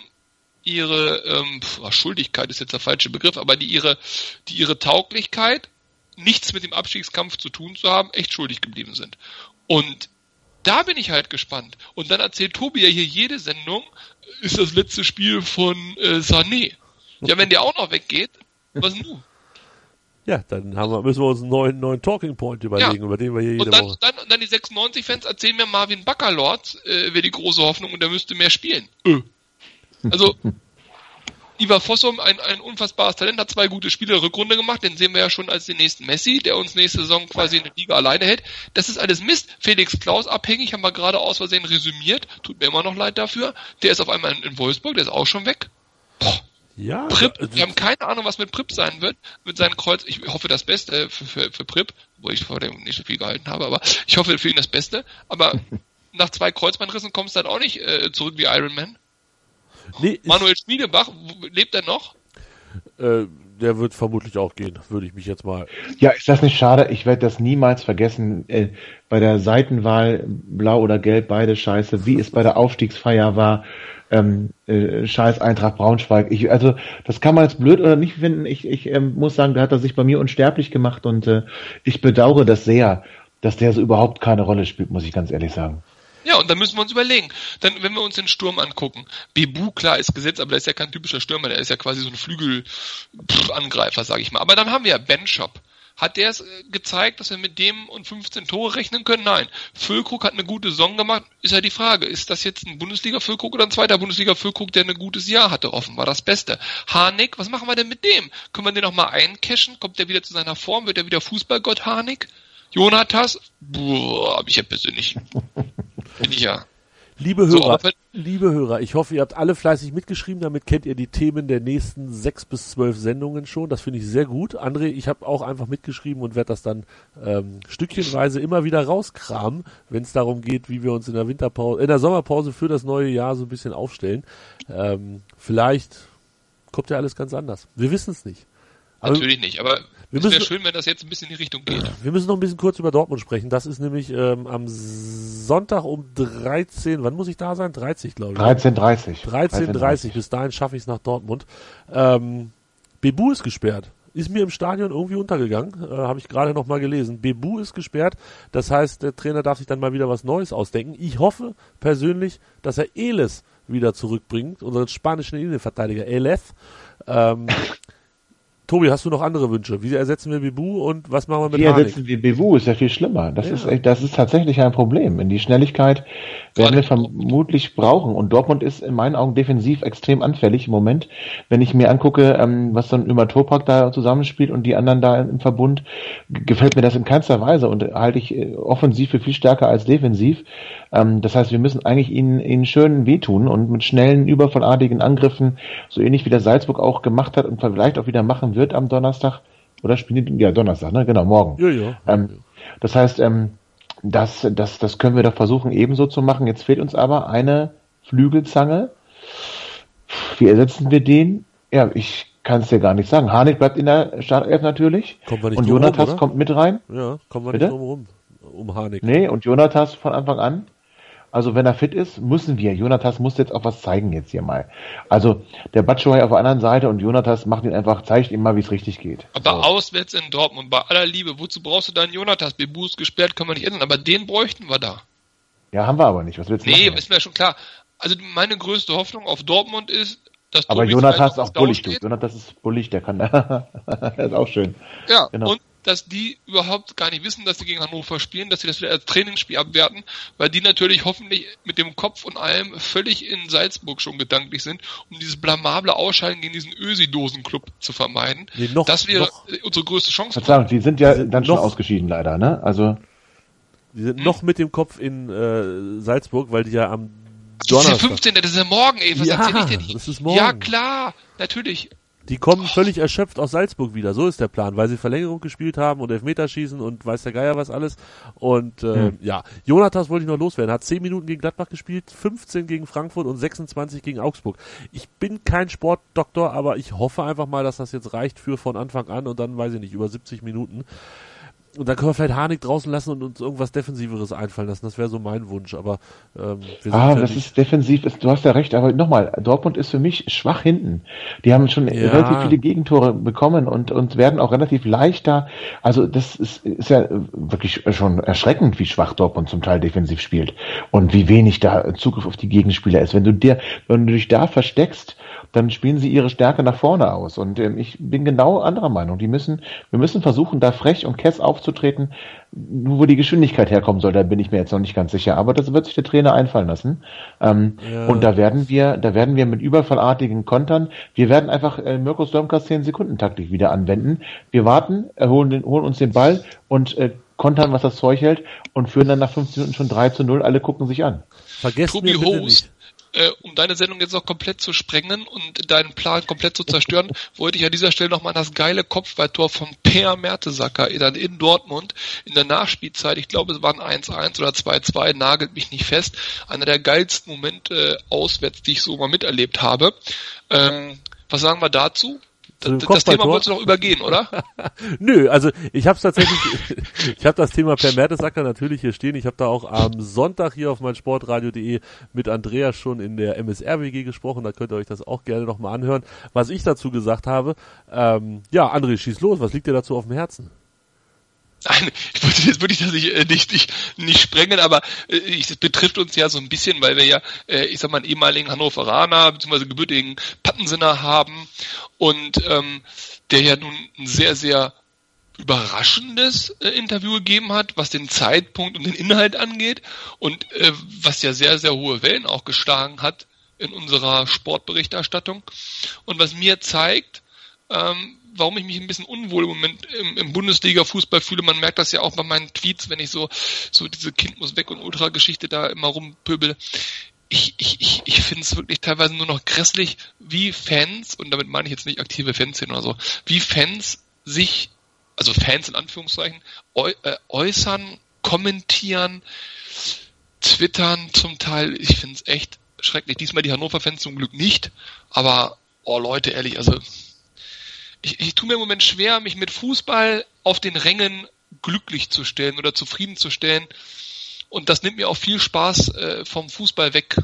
ihre ähm, pf, Schuldigkeit ist jetzt der falsche Begriff, aber die ihre, die ihre Tauglichkeit, nichts mit dem Abstiegskampf zu tun zu haben, echt schuldig geblieben sind. Und da bin ich halt gespannt. Und dann erzählt Tobi ja hier jede Sendung, ist das letzte Spiel von äh, Sané. Ja, wenn der auch noch weggeht, was nun? Ja, dann wir, müssen wir uns einen neuen, neuen Talking Point überlegen, über den wir hier jede Und dann, Woche. dann, dann die 96-Fans erzählen mir Marvin Baccalord, äh, wäre die große Hoffnung und der müsste mehr spielen. Ö. Also, Ivar Fossum, ein, ein unfassbares Talent, hat zwei gute Spiele Rückrunde gemacht, den sehen wir ja schon als den nächsten Messi, der uns nächste Saison quasi in der Liga alleine hält. Das ist alles Mist. Felix Klaus abhängig, haben wir gerade aus Versehen resümiert, tut mir immer noch leid dafür. Der ist auf einmal in, in Wolfsburg, der ist auch schon weg. Boah, Ja, Prip, also- wir haben keine Ahnung, was mit Prip sein wird, mit seinem Kreuz. Ich hoffe das Beste für, für, für Prip, wo ich vor dem nicht so viel gehalten habe, aber ich hoffe für ihn das Beste. Aber nach zwei Kreuzbandrissen kommst du dann auch nicht äh, zurück wie Iron Man. Nee, Manuel Schmiedebach, wo- lebt er noch? äh, der wird vermutlich auch gehen, würde ich mich jetzt mal. Ja, ist das nicht schade? Ich werde das niemals vergessen. Äh, bei der Seitenwahl, blau oder gelb, beide scheiße, wie es bei der Aufstiegsfeier war. Ähm, äh, scheiß Eintracht Braunschweig. Ich, also, das kann man jetzt blöd oder nicht finden. Ich, ich ähm, muss sagen, da hat er sich bei mir unsterblich gemacht und äh, ich bedauere das sehr, dass der so überhaupt keine Rolle spielt, muss ich ganz ehrlich sagen. Ja, und dann müssen wir uns überlegen. Dann, wenn wir uns den Sturm angucken, Bebu, klar, ist gesetzt, aber der ist ja kein typischer Stürmer, der ist ja quasi so ein Flügelangreifer, sage ich mal. Aber dann haben wir ja Ben Shop, Hat der es äh, gezeigt, dass wir mit dem und 15 Tore rechnen können? Nein. Füllkrug hat eine gute Saison gemacht. Ist ja die Frage, ist das jetzt ein Bundesliga-Füllkrug oder ein zweiter Bundesliga-Füllkrug, der ein gutes Jahr hatte? Offenbar das Beste. Harnik, was machen wir denn mit dem? Können wir den nochmal eincashen? Kommt der wieder zu seiner Form? Wird er wieder Fußballgott Harnik? Jonathas? Boah, hab ich ja persönlich. Bin ich ja. Liebe Hörer, so, liebe Hörer, ich hoffe, ihr habt alle fleißig mitgeschrieben, damit kennt ihr die Themen der nächsten sechs bis zwölf Sendungen schon. Das finde ich sehr gut. André, ich habe auch einfach mitgeschrieben und werde das dann ähm, stückchenweise immer wieder rauskramen, wenn es darum geht, wie wir uns in der Winterpause, in der Sommerpause für das neue Jahr so ein bisschen aufstellen. Ähm, vielleicht kommt ja alles ganz anders. Wir wissen es nicht. Aber Natürlich nicht, aber es wäre schön, wenn das jetzt ein bisschen in die Richtung geht. Wir müssen noch ein bisschen kurz über Dortmund sprechen. Das ist nämlich ähm, am Sonntag um 13, wann muss ich da sein? 30, glaube ich. 13.30. 13.30, bis dahin schaffe ich es nach Dortmund. Ähm, Bebu ist gesperrt. Ist mir im Stadion irgendwie untergegangen, äh, habe ich gerade noch mal gelesen. Bebu ist gesperrt, das heißt, der Trainer darf sich dann mal wieder was Neues ausdenken. Ich hoffe persönlich, dass er Eles wieder zurückbringt, unseren spanischen Innenverteidiger Eles. Ähm, Tobi, hast du noch andere Wünsche? Wie ersetzen wir Bibu und was machen wir mit Wie ersetzen wir Bibu? Ist ja viel schlimmer. Das ja. ist echt, das ist tatsächlich ein Problem. In die Schnelligkeit werden wir vermutlich brauchen. Und Dortmund ist in meinen Augen defensiv extrem anfällig im Moment. Wenn ich mir angucke, ähm, was dann über Topak da zusammenspielt und die anderen da im Verbund, gefällt mir das in keinster Weise und halte ich äh, offensiv für viel stärker als defensiv. Ähm, das heißt, wir müssen eigentlich ihnen, ihnen schön wehtun und mit schnellen, übervollartigen Angriffen, so ähnlich wie der Salzburg auch gemacht hat und vielleicht auch wieder machen wird am Donnerstag. Oder spielen die, ja, Donnerstag, ne? Genau, morgen. Ja, ja. Ähm, das heißt, ähm, das, das, das können wir doch versuchen ebenso zu machen. Jetzt fehlt uns aber eine Flügelzange. Wie ersetzen wir den? Ja, ich kann es dir gar nicht sagen. Harnik bleibt in der Startelf natürlich. Kommt wir nicht und Jonathas rum, kommt mit rein. Ja, kommen wir Bitte? nicht drum rum. Um Harnik. Nee, und Jonathas von Anfang an. Also wenn er fit ist, müssen wir. Jonathas muss jetzt auch was zeigen jetzt hier mal. Also der Batschuai auf der anderen Seite und Jonathas macht ihn einfach, zeigt ihm mal, wie es richtig geht. Aber so. auswärts in Dortmund, bei aller Liebe, wozu brauchst du dann Jonathas? Bebu ist gesperrt, können wir nicht ändern, aber den bräuchten wir da. Ja, haben wir aber nicht. Was willst du Nee, machen? ist mir schon klar. Also meine größte Hoffnung auf Dortmund ist, dass Aber Jonathas ist auch bullig, du. Jonathas ist bullig, der kann, der ist auch schön. Ja, genau. und dass die überhaupt gar nicht wissen, dass sie gegen Hannover spielen, dass sie das wieder als Trainingsspiel abwerten, weil die natürlich hoffentlich mit dem Kopf und allem völlig in Salzburg schon gedanklich sind, um dieses blamable Ausscheiden gegen diesen Ösi-Dosen-Club zu vermeiden. Nee, noch, das wäre noch, unsere größte Chance. Sagen, die sind ja dann schon ausgeschieden leider, ne? Also die sind hm. noch mit dem Kopf in äh, Salzburg, weil die ja am Donnerstag. Das ist der 15. Das ist ja morgen, ey. Was ja, erzähl ich denn? Das ist morgen. Ja, klar. Natürlich. Die kommen völlig erschöpft aus Salzburg wieder. So ist der Plan, weil sie Verlängerung gespielt haben und Elfmeterschießen und weiß der Geier was alles. Und äh, hm. ja, Jonathas wollte ich noch loswerden. Hat 10 Minuten gegen Gladbach gespielt, 15 gegen Frankfurt und 26 gegen Augsburg. Ich bin kein Sportdoktor, aber ich hoffe einfach mal, dass das jetzt reicht für von Anfang an und dann weiß ich nicht, über 70 Minuten. Und dann können wir vielleicht Harnik draußen lassen und uns irgendwas Defensiveres einfallen lassen. Das wäre so mein Wunsch. Aber ähm, wir sind ah, das nicht... ist defensiv. Ist, du hast ja recht. Aber nochmal, Dortmund ist für mich schwach hinten. Die haben schon ja. relativ viele Gegentore bekommen und und werden auch relativ leichter. Also das ist, ist ja wirklich schon erschreckend, wie schwach Dortmund zum Teil defensiv spielt und wie wenig da Zugriff auf die Gegenspieler ist. Wenn du dir, wenn du dich da versteckst dann spielen sie ihre Stärke nach vorne aus. Und ähm, ich bin genau anderer Meinung. Die müssen, wir müssen versuchen, da frech und kess aufzutreten. Nur wo die Geschwindigkeit herkommen soll, da bin ich mir jetzt noch nicht ganz sicher. Aber das wird sich der Trainer einfallen lassen. Ähm, ja. Und da werden wir, da werden wir mit überfallartigen Kontern, wir werden einfach äh, Mirko Stürmkas 10 Sekunden Taktik wieder anwenden. Wir warten, holen, den, holen uns den Ball und äh, kontern, was das Zeug hält und führen dann nach 15 Minuten schon 3 zu 0. Alle gucken sich an. Vergesst Tobi mir bitte nicht äh, um deine Sendung jetzt noch komplett zu sprengen und deinen Plan komplett zu zerstören, wollte ich an dieser Stelle nochmal das geile Kopfballtor von Per Mertesacker dann in Dortmund in der Nachspielzeit, ich glaube es waren 1-1 oder 2-2, nagelt mich nicht fest, einer der geilsten Momente äh, auswärts, die ich so mal miterlebt habe. Ähm, was sagen wir dazu? Das, das Thema wolltest du noch übergehen, oder? Nö, also ich habe tatsächlich, ich habe das Thema per Mertesacker natürlich hier stehen. Ich habe da auch am Sonntag hier auf meinsportradio.de mit Andreas schon in der MSR-WG gesprochen. Da könnt ihr euch das auch gerne nochmal anhören, was ich dazu gesagt habe. Ähm, ja, André, schieß los. Was liegt dir dazu auf dem Herzen? Nein, ich jetzt wirklich das nicht, äh, nicht, nicht, nicht sprengen, aber äh, ich, das betrifft uns ja so ein bisschen, weil wir ja, äh, ich sag mal, einen ehemaligen Hannoveraner bzw. gebürtigen Pattensinner haben und ähm, der ja nun ein sehr, sehr überraschendes äh, Interview gegeben hat, was den Zeitpunkt und den Inhalt angeht und äh, was ja sehr, sehr hohe Wellen auch geschlagen hat in unserer Sportberichterstattung und was mir zeigt, ähm, warum ich mich ein bisschen unwohl im Moment im, im Bundesliga-Fußball fühle. Man merkt das ja auch bei meinen Tweets, wenn ich so, so diese Kind muss weg und Ultra-Geschichte da immer rumpöbel. Ich, ich, ich, ich finde es wirklich teilweise nur noch grässlich, wie Fans, und damit meine ich jetzt nicht aktive Fans oder so, wie Fans sich, also Fans in Anführungszeichen, äu äh, äußern, kommentieren, twittern zum Teil. Ich finde es echt schrecklich. Diesmal die Hannover-Fans zum Glück nicht, aber oh Leute, ehrlich, also ich, ich tue mir im Moment schwer, mich mit Fußball auf den Rängen glücklich zu stellen oder zufrieden zu stellen. Und das nimmt mir auch viel Spaß äh, vom Fußball weg.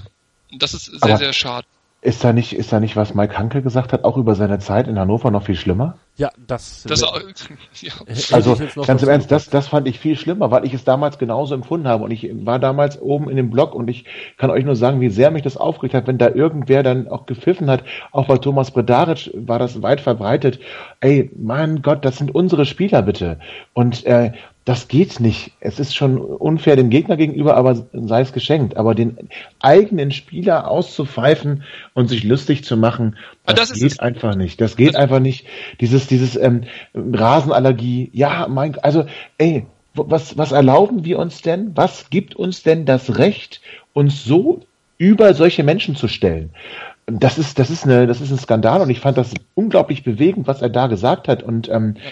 Und das ist sehr, Aber sehr schade. Ist da nicht, ist da nicht, was Mike Hanke gesagt hat, auch über seine Zeit in Hannover noch viel schlimmer? Ja, das. das auch, ja. Also ganz im Ernst, das, das fand ich viel schlimmer, weil ich es damals genauso empfunden habe und ich war damals oben in dem Blog und ich kann euch nur sagen, wie sehr mich das aufgeregt hat, wenn da irgendwer dann auch gepfiffen hat. Auch bei Thomas Bredaric war das weit verbreitet. Ey, mein Gott, das sind unsere Spieler bitte. Und äh, das geht nicht. Es ist schon unfair dem Gegner gegenüber, aber sei es geschenkt. Aber den eigenen Spieler auszupfeifen und sich lustig zu machen, das, das geht einfach nicht. Das geht das einfach nicht. Dieses, dieses ähm, Rasenallergie, ja, mein, also, ey, was, was erlauben wir uns denn? Was gibt uns denn das Recht, uns so über solche Menschen zu stellen? Das ist, das ist eine, das ist ein Skandal und ich fand das unglaublich bewegend, was er da gesagt hat. Und ähm, ja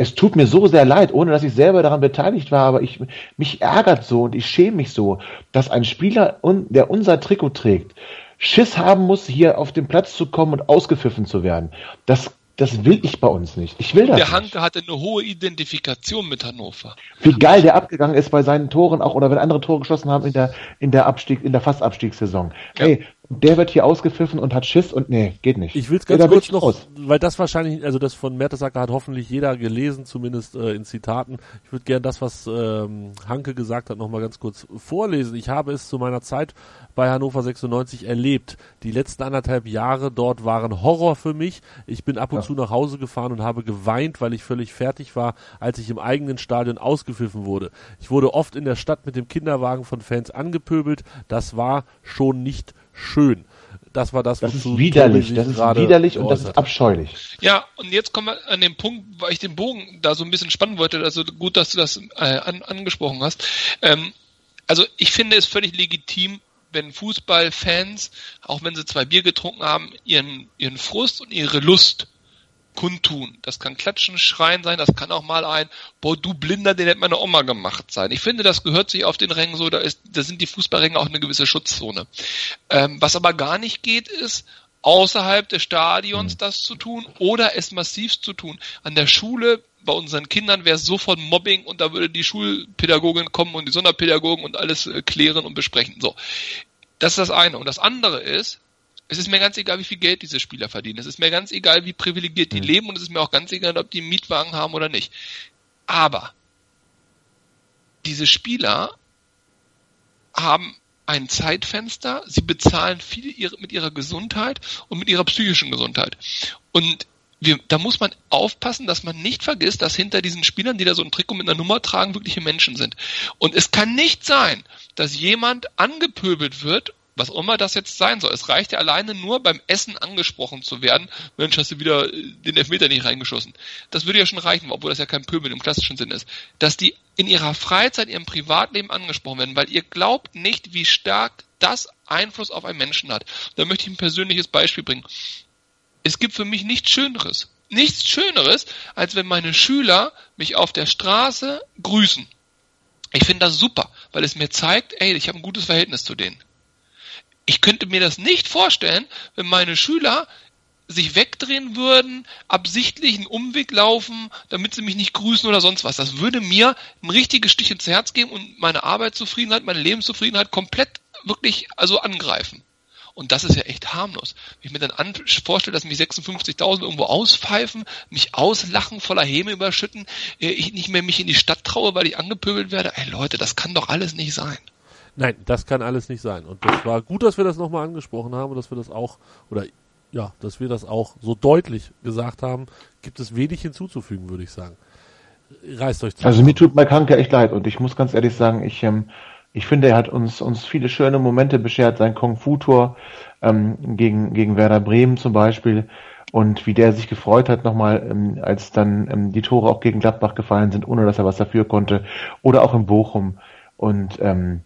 es tut mir so sehr leid, ohne dass ich selber daran beteiligt war, aber ich, mich ärgert so und ich schäme mich so, dass ein Spieler, der unser Trikot trägt, Schiss haben muss, hier auf den Platz zu kommen und ausgepfiffen zu werden. Das das will ich bei uns nicht. Ich will das Der Hanke hatte eine hohe Identifikation mit Hannover. Wie geil der abgegangen ist bei seinen Toren auch oder wenn andere Tore geschossen haben in der in der Abstieg in der Fastabstiegssaison. Ja. Hey, der wird hier ausgepfiffen und hat Schiss und nee, geht nicht. Ich will es ganz kurz noch, raus. weil das wahrscheinlich, also das von Mertesacker hat hoffentlich jeder gelesen, zumindest äh, in Zitaten. Ich würde gern das, was ähm, Hanke gesagt hat, nochmal ganz kurz vorlesen. Ich habe es zu meiner Zeit bei Hannover 96 erlebt. Die letzten anderthalb Jahre dort waren Horror für mich. Ich bin ab und ja. zu nach Hause gefahren und habe geweint, weil ich völlig fertig war, als ich im eigenen Stadion ausgepfiffen wurde. Ich wurde oft in der Stadt mit dem Kinderwagen von Fans angepöbelt. Das war schon nicht schön. Das war das, das ist widerlich. Das ist widerlich und das ist abscheulich. Ja, und jetzt kommen wir an den Punkt, weil ich den Bogen da so ein bisschen spannen wollte. Also gut, dass du das äh, an, angesprochen hast. Ähm, also ich finde es völlig legitim, wenn Fußballfans, auch wenn sie zwei Bier getrunken haben, ihren, ihren Frust und ihre Lust kundtun. Das kann Klatschen, Schreien sein, das kann auch mal ein, boah, du Blinder, den hätte meine Oma gemacht sein. Ich finde, das gehört sich auf den Rängen so, da ist, da sind die Fußballränge auch eine gewisse Schutzzone. Ähm, was aber gar nicht geht, ist, außerhalb des Stadions mhm. das zu tun oder es massiv zu tun. An der Schule bei unseren Kindern wäre es sofort Mobbing und da würde die Schulpädagogin kommen und die Sonderpädagogen und alles äh, klären und besprechen. So. Das ist das eine. Und das andere ist, es ist mir ganz egal, wie viel Geld diese Spieler verdienen. Es ist mir ganz egal, wie privilegiert die mhm. leben und es ist mir auch ganz egal, ob die einen Mietwagen haben oder nicht. Aber diese Spieler haben ein Zeitfenster, sie bezahlen viel mit ihrer Gesundheit und mit ihrer psychischen Gesundheit. Und wir, da muss man aufpassen, dass man nicht vergisst, dass hinter diesen Spielern, die da so ein Trikot mit einer Nummer tragen, wirkliche Menschen sind. Und es kann nicht sein, dass jemand angepöbelt wird was immer das jetzt sein soll. Es reicht ja alleine nur beim Essen angesprochen zu werden. Mensch, hast du wieder äh, den Elfmeter nicht reingeschossen. Das würde ja schon reichen, obwohl das ja kein Pöbel im klassischen Sinn ist. Dass die in ihrer Freizeit, ihrem Privatleben angesprochen werden, weil ihr glaubt nicht, wie stark das Einfluss auf einen Menschen hat. Da möchte ich ein persönliches Beispiel bringen. Es gibt für mich nichts Schöneres. Nichts Schöneres, als wenn meine Schüler mich auf der Straße grüßen. Ich finde das super, weil es mir zeigt, ey, ich habe ein gutes Verhältnis zu denen. Ich könnte mir das nicht vorstellen, wenn meine Schüler sich wegdrehen würden, absichtlich einen Umweg laufen, damit sie mich nicht grüßen oder sonst was. Das würde mir ein richtiges Stich ins Herz geben und meine Arbeitszufriedenheit, meine Lebenszufriedenheit komplett wirklich also angreifen. Und das ist ja echt harmlos. Wenn ich mir dann an, vorstelle, dass mich 56.000 irgendwo auspfeifen, mich auslachen, voller Häme überschütten, äh, ich nicht mehr mich in die Stadt traue, weil ich angepöbelt werde. Ey Leute, das kann doch alles nicht sein. Nein, das kann alles nicht sein. Und das war gut, dass wir das nochmal angesprochen haben und dass wir das auch, oder ja, dass wir das auch so deutlich gesagt haben, gibt es wenig hinzuzufügen, würde ich sagen. reißt euch zusammen. Also mir tut Malkanke echt leid und ich muss ganz ehrlich sagen, ich, ähm, ich finde, er hat uns, uns viele schöne Momente beschert, sein Kung-Fu-Tor ähm, gegen, gegen Werder Bremen zum Beispiel und wie der sich gefreut hat nochmal, ähm, als dann ähm, die Tore auch gegen Gladbach gefallen sind, ohne dass er was dafür konnte oder auch in Bochum und ähm,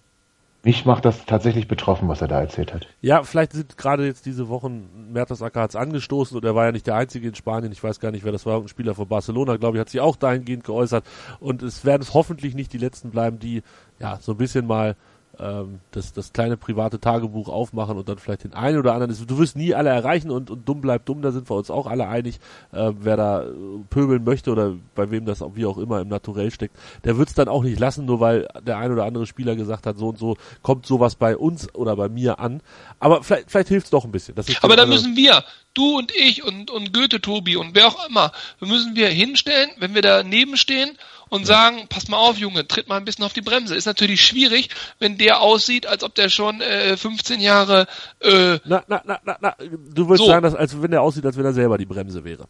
mich macht das tatsächlich betroffen, was er da erzählt hat. Ja, vielleicht sind gerade jetzt diese Wochen, Mertesacker hat es angestoßen und er war ja nicht der Einzige in Spanien, ich weiß gar nicht, wer das war, ein Spieler von Barcelona, glaube ich, hat sich auch dahingehend geäußert. Und es werden hoffentlich nicht die Letzten bleiben, die ja so ein bisschen mal ähm, das, das kleine private Tagebuch aufmachen und dann vielleicht den einen oder anderen. Du wirst nie alle erreichen und, und dumm bleibt dumm, da sind wir uns auch alle einig, äh, wer da äh, pöbeln möchte oder bei wem das wie auch immer im Naturell steckt, der wird es dann auch nicht lassen, nur weil der ein oder andere Spieler gesagt hat, so und so kommt sowas bei uns oder bei mir an. Aber vielleicht, vielleicht hilft es doch ein bisschen. Aber dann müssen wir, du und ich und, und Goethe, Tobi und wer auch immer, müssen wir hinstellen, wenn wir daneben stehen und sagen, pass mal auf, Junge, tritt mal ein bisschen auf die Bremse. Ist natürlich schwierig, wenn der aussieht, als ob der schon äh, 15 Jahre. Äh, na, na, na, na, na. Du würdest so. sagen, dass, als wenn der aussieht, als wenn er selber die Bremse wäre.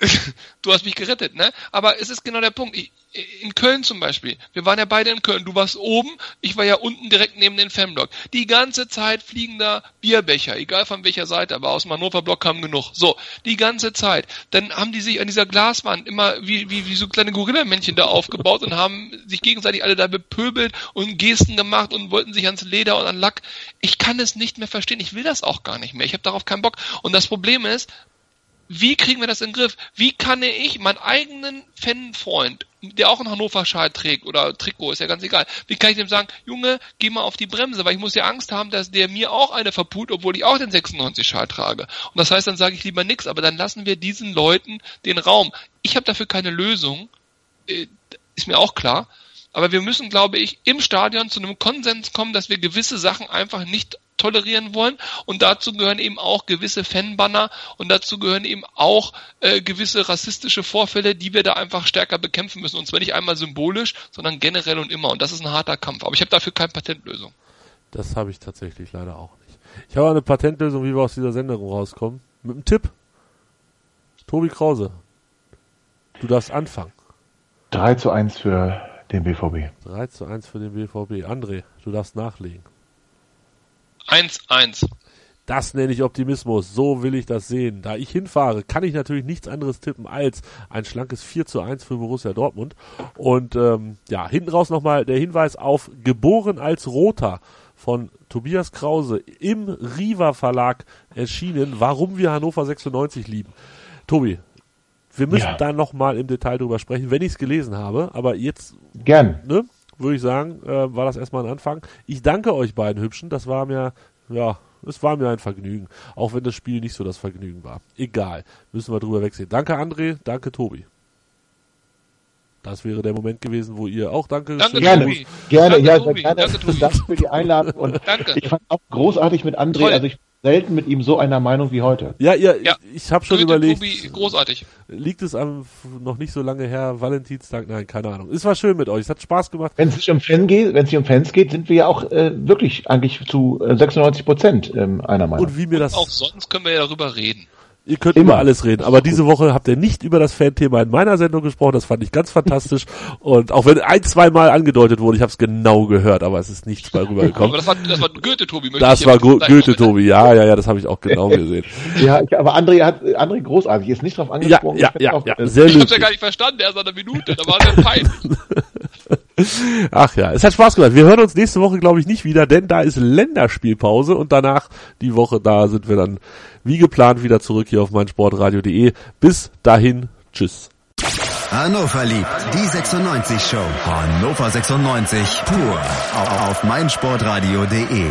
du hast mich gerettet, ne? Aber es ist genau der Punkt. Ich, in Köln zum Beispiel. Wir waren ja beide in Köln. Du warst oben, ich war ja unten direkt neben den Fanblock. Die ganze Zeit fliegen da Bierbecher, egal von welcher Seite, aber aus dem Hannover Block kam genug. So, die ganze Zeit. Dann haben die sich an dieser Glaswand immer wie, wie, wie so kleine Gorillamännchen da aufgebaut und haben sich gegenseitig alle da bepöbelt und Gesten gemacht und wollten sich ans Leder und an Lack. Ich kann es nicht mehr verstehen. Ich will das auch gar nicht mehr. Ich habe darauf keinen Bock. Und das Problem ist, wie kriegen wir das in den Griff? Wie kann ich meinen eigenen Fanfreund, der auch einen Hannover-Schal trägt oder Trikot, ist ja ganz egal, wie kann ich dem sagen, Junge, geh mal auf die Bremse, weil ich muss ja Angst haben, dass der mir auch eine verput, obwohl ich auch den 96-Schal trage. Und das heißt, dann sage ich lieber nichts, aber dann lassen wir diesen Leuten den Raum. Ich habe dafür keine Lösung, äh, ist mir auch klar, aber wir müssen, glaube ich, im Stadion zu einem Konsens kommen, dass wir gewisse Sachen einfach nicht tolerieren wollen. Und dazu gehören eben auch gewisse Fanbanner und dazu gehören eben auch äh, gewisse rassistische Vorfälle, die wir da einfach stärker bekämpfen müssen. Und zwar nicht einmal symbolisch, sondern generell und immer. Und das ist ein harter Kampf. Aber ich habe dafür keine Patentlösung. Das habe ich tatsächlich leider auch nicht. Ich habe eine Patentlösung, wie wir aus dieser Sendung rauskommen. Mit einem Tipp. Tobi Krause. Du darfst anfangen. 3 zu 1 für den BVB. 3 zu 1 für den BVB. André, du darfst nachlegen. 1-1. Das nenne ich Optimismus. So will ich das sehen. Da ich hinfahre, kann ich natürlich nichts anderes tippen als ein schlankes 4 zu 1 für Borussia Dortmund. Und ähm, ja, hinten raus nochmal der Hinweis auf Geboren als Roter von Tobias Krause im Riva Verlag erschienen, warum wir Hannover 96 lieben. Tobi, wir müssen ja. da nochmal im Detail drüber sprechen, wenn ich es gelesen habe. Aber jetzt Gern. Ne, würde ich sagen, äh, war das erstmal ein Anfang. Ich danke euch beiden Hübschen. Das war mir, ja, es war mir ein Vergnügen. Auch wenn das Spiel nicht so das Vergnügen war. Egal. Müssen wir drüber wegsehen. Danke André, danke Tobi. Das wäre der Moment gewesen, wo ihr auch Danke Danke, gerne, Tobi. gerne, danke, ja, Tobi. gerne. Danke, Tobi. Danke für die Einladung und danke. ich fand auch großartig mit André. Toll. Also ich selten mit ihm so einer Meinung wie heute. Ja, ihr, ja. ich habe schon Goethe, überlegt. Tobi, großartig. Liegt es am noch nicht so lange her Valentinstag? Nein, keine Ahnung. Es war schön mit euch. Es hat Spaß gemacht. Wenn es sich um Fan geht, wenn es um Fans geht, sind wir ja auch äh, wirklich eigentlich zu äh, 96 Prozent ähm, einer Meinung. Und wie mir das Auch sonst können wir ja darüber reden. Ihr könnt Immer. über alles reden, aber diese Woche habt ihr nicht über das Fan-Thema in meiner Sendung gesprochen. Das fand ich ganz fantastisch. Und auch wenn ein, zwei Mal angedeutet wurde, ich habe es genau gehört, aber es ist nichts bei rübergekommen. Aber das war, das war Goethe-Tobi. Das war Go Goethe-Tobi, ja, ja, ja, das habe ich auch genau gesehen. ja, ich, aber André hat André großartig, ist nicht drauf angesprochen. Ja, ja, ja, auch, ja, sehr Ich hab's ja gar nicht verstanden, erst einer Minute, da war es peinlich. Ach ja, es hat Spaß gemacht. Wir hören uns nächste Woche, glaube ich, nicht wieder, denn da ist Länderspielpause und danach die Woche, da sind wir dann wie geplant wieder zurück hier auf meinsportradio.de. Bis dahin, tschüss. Hannover liebt die 96 Show. Hannover 96 pur auf meinsportradio.de.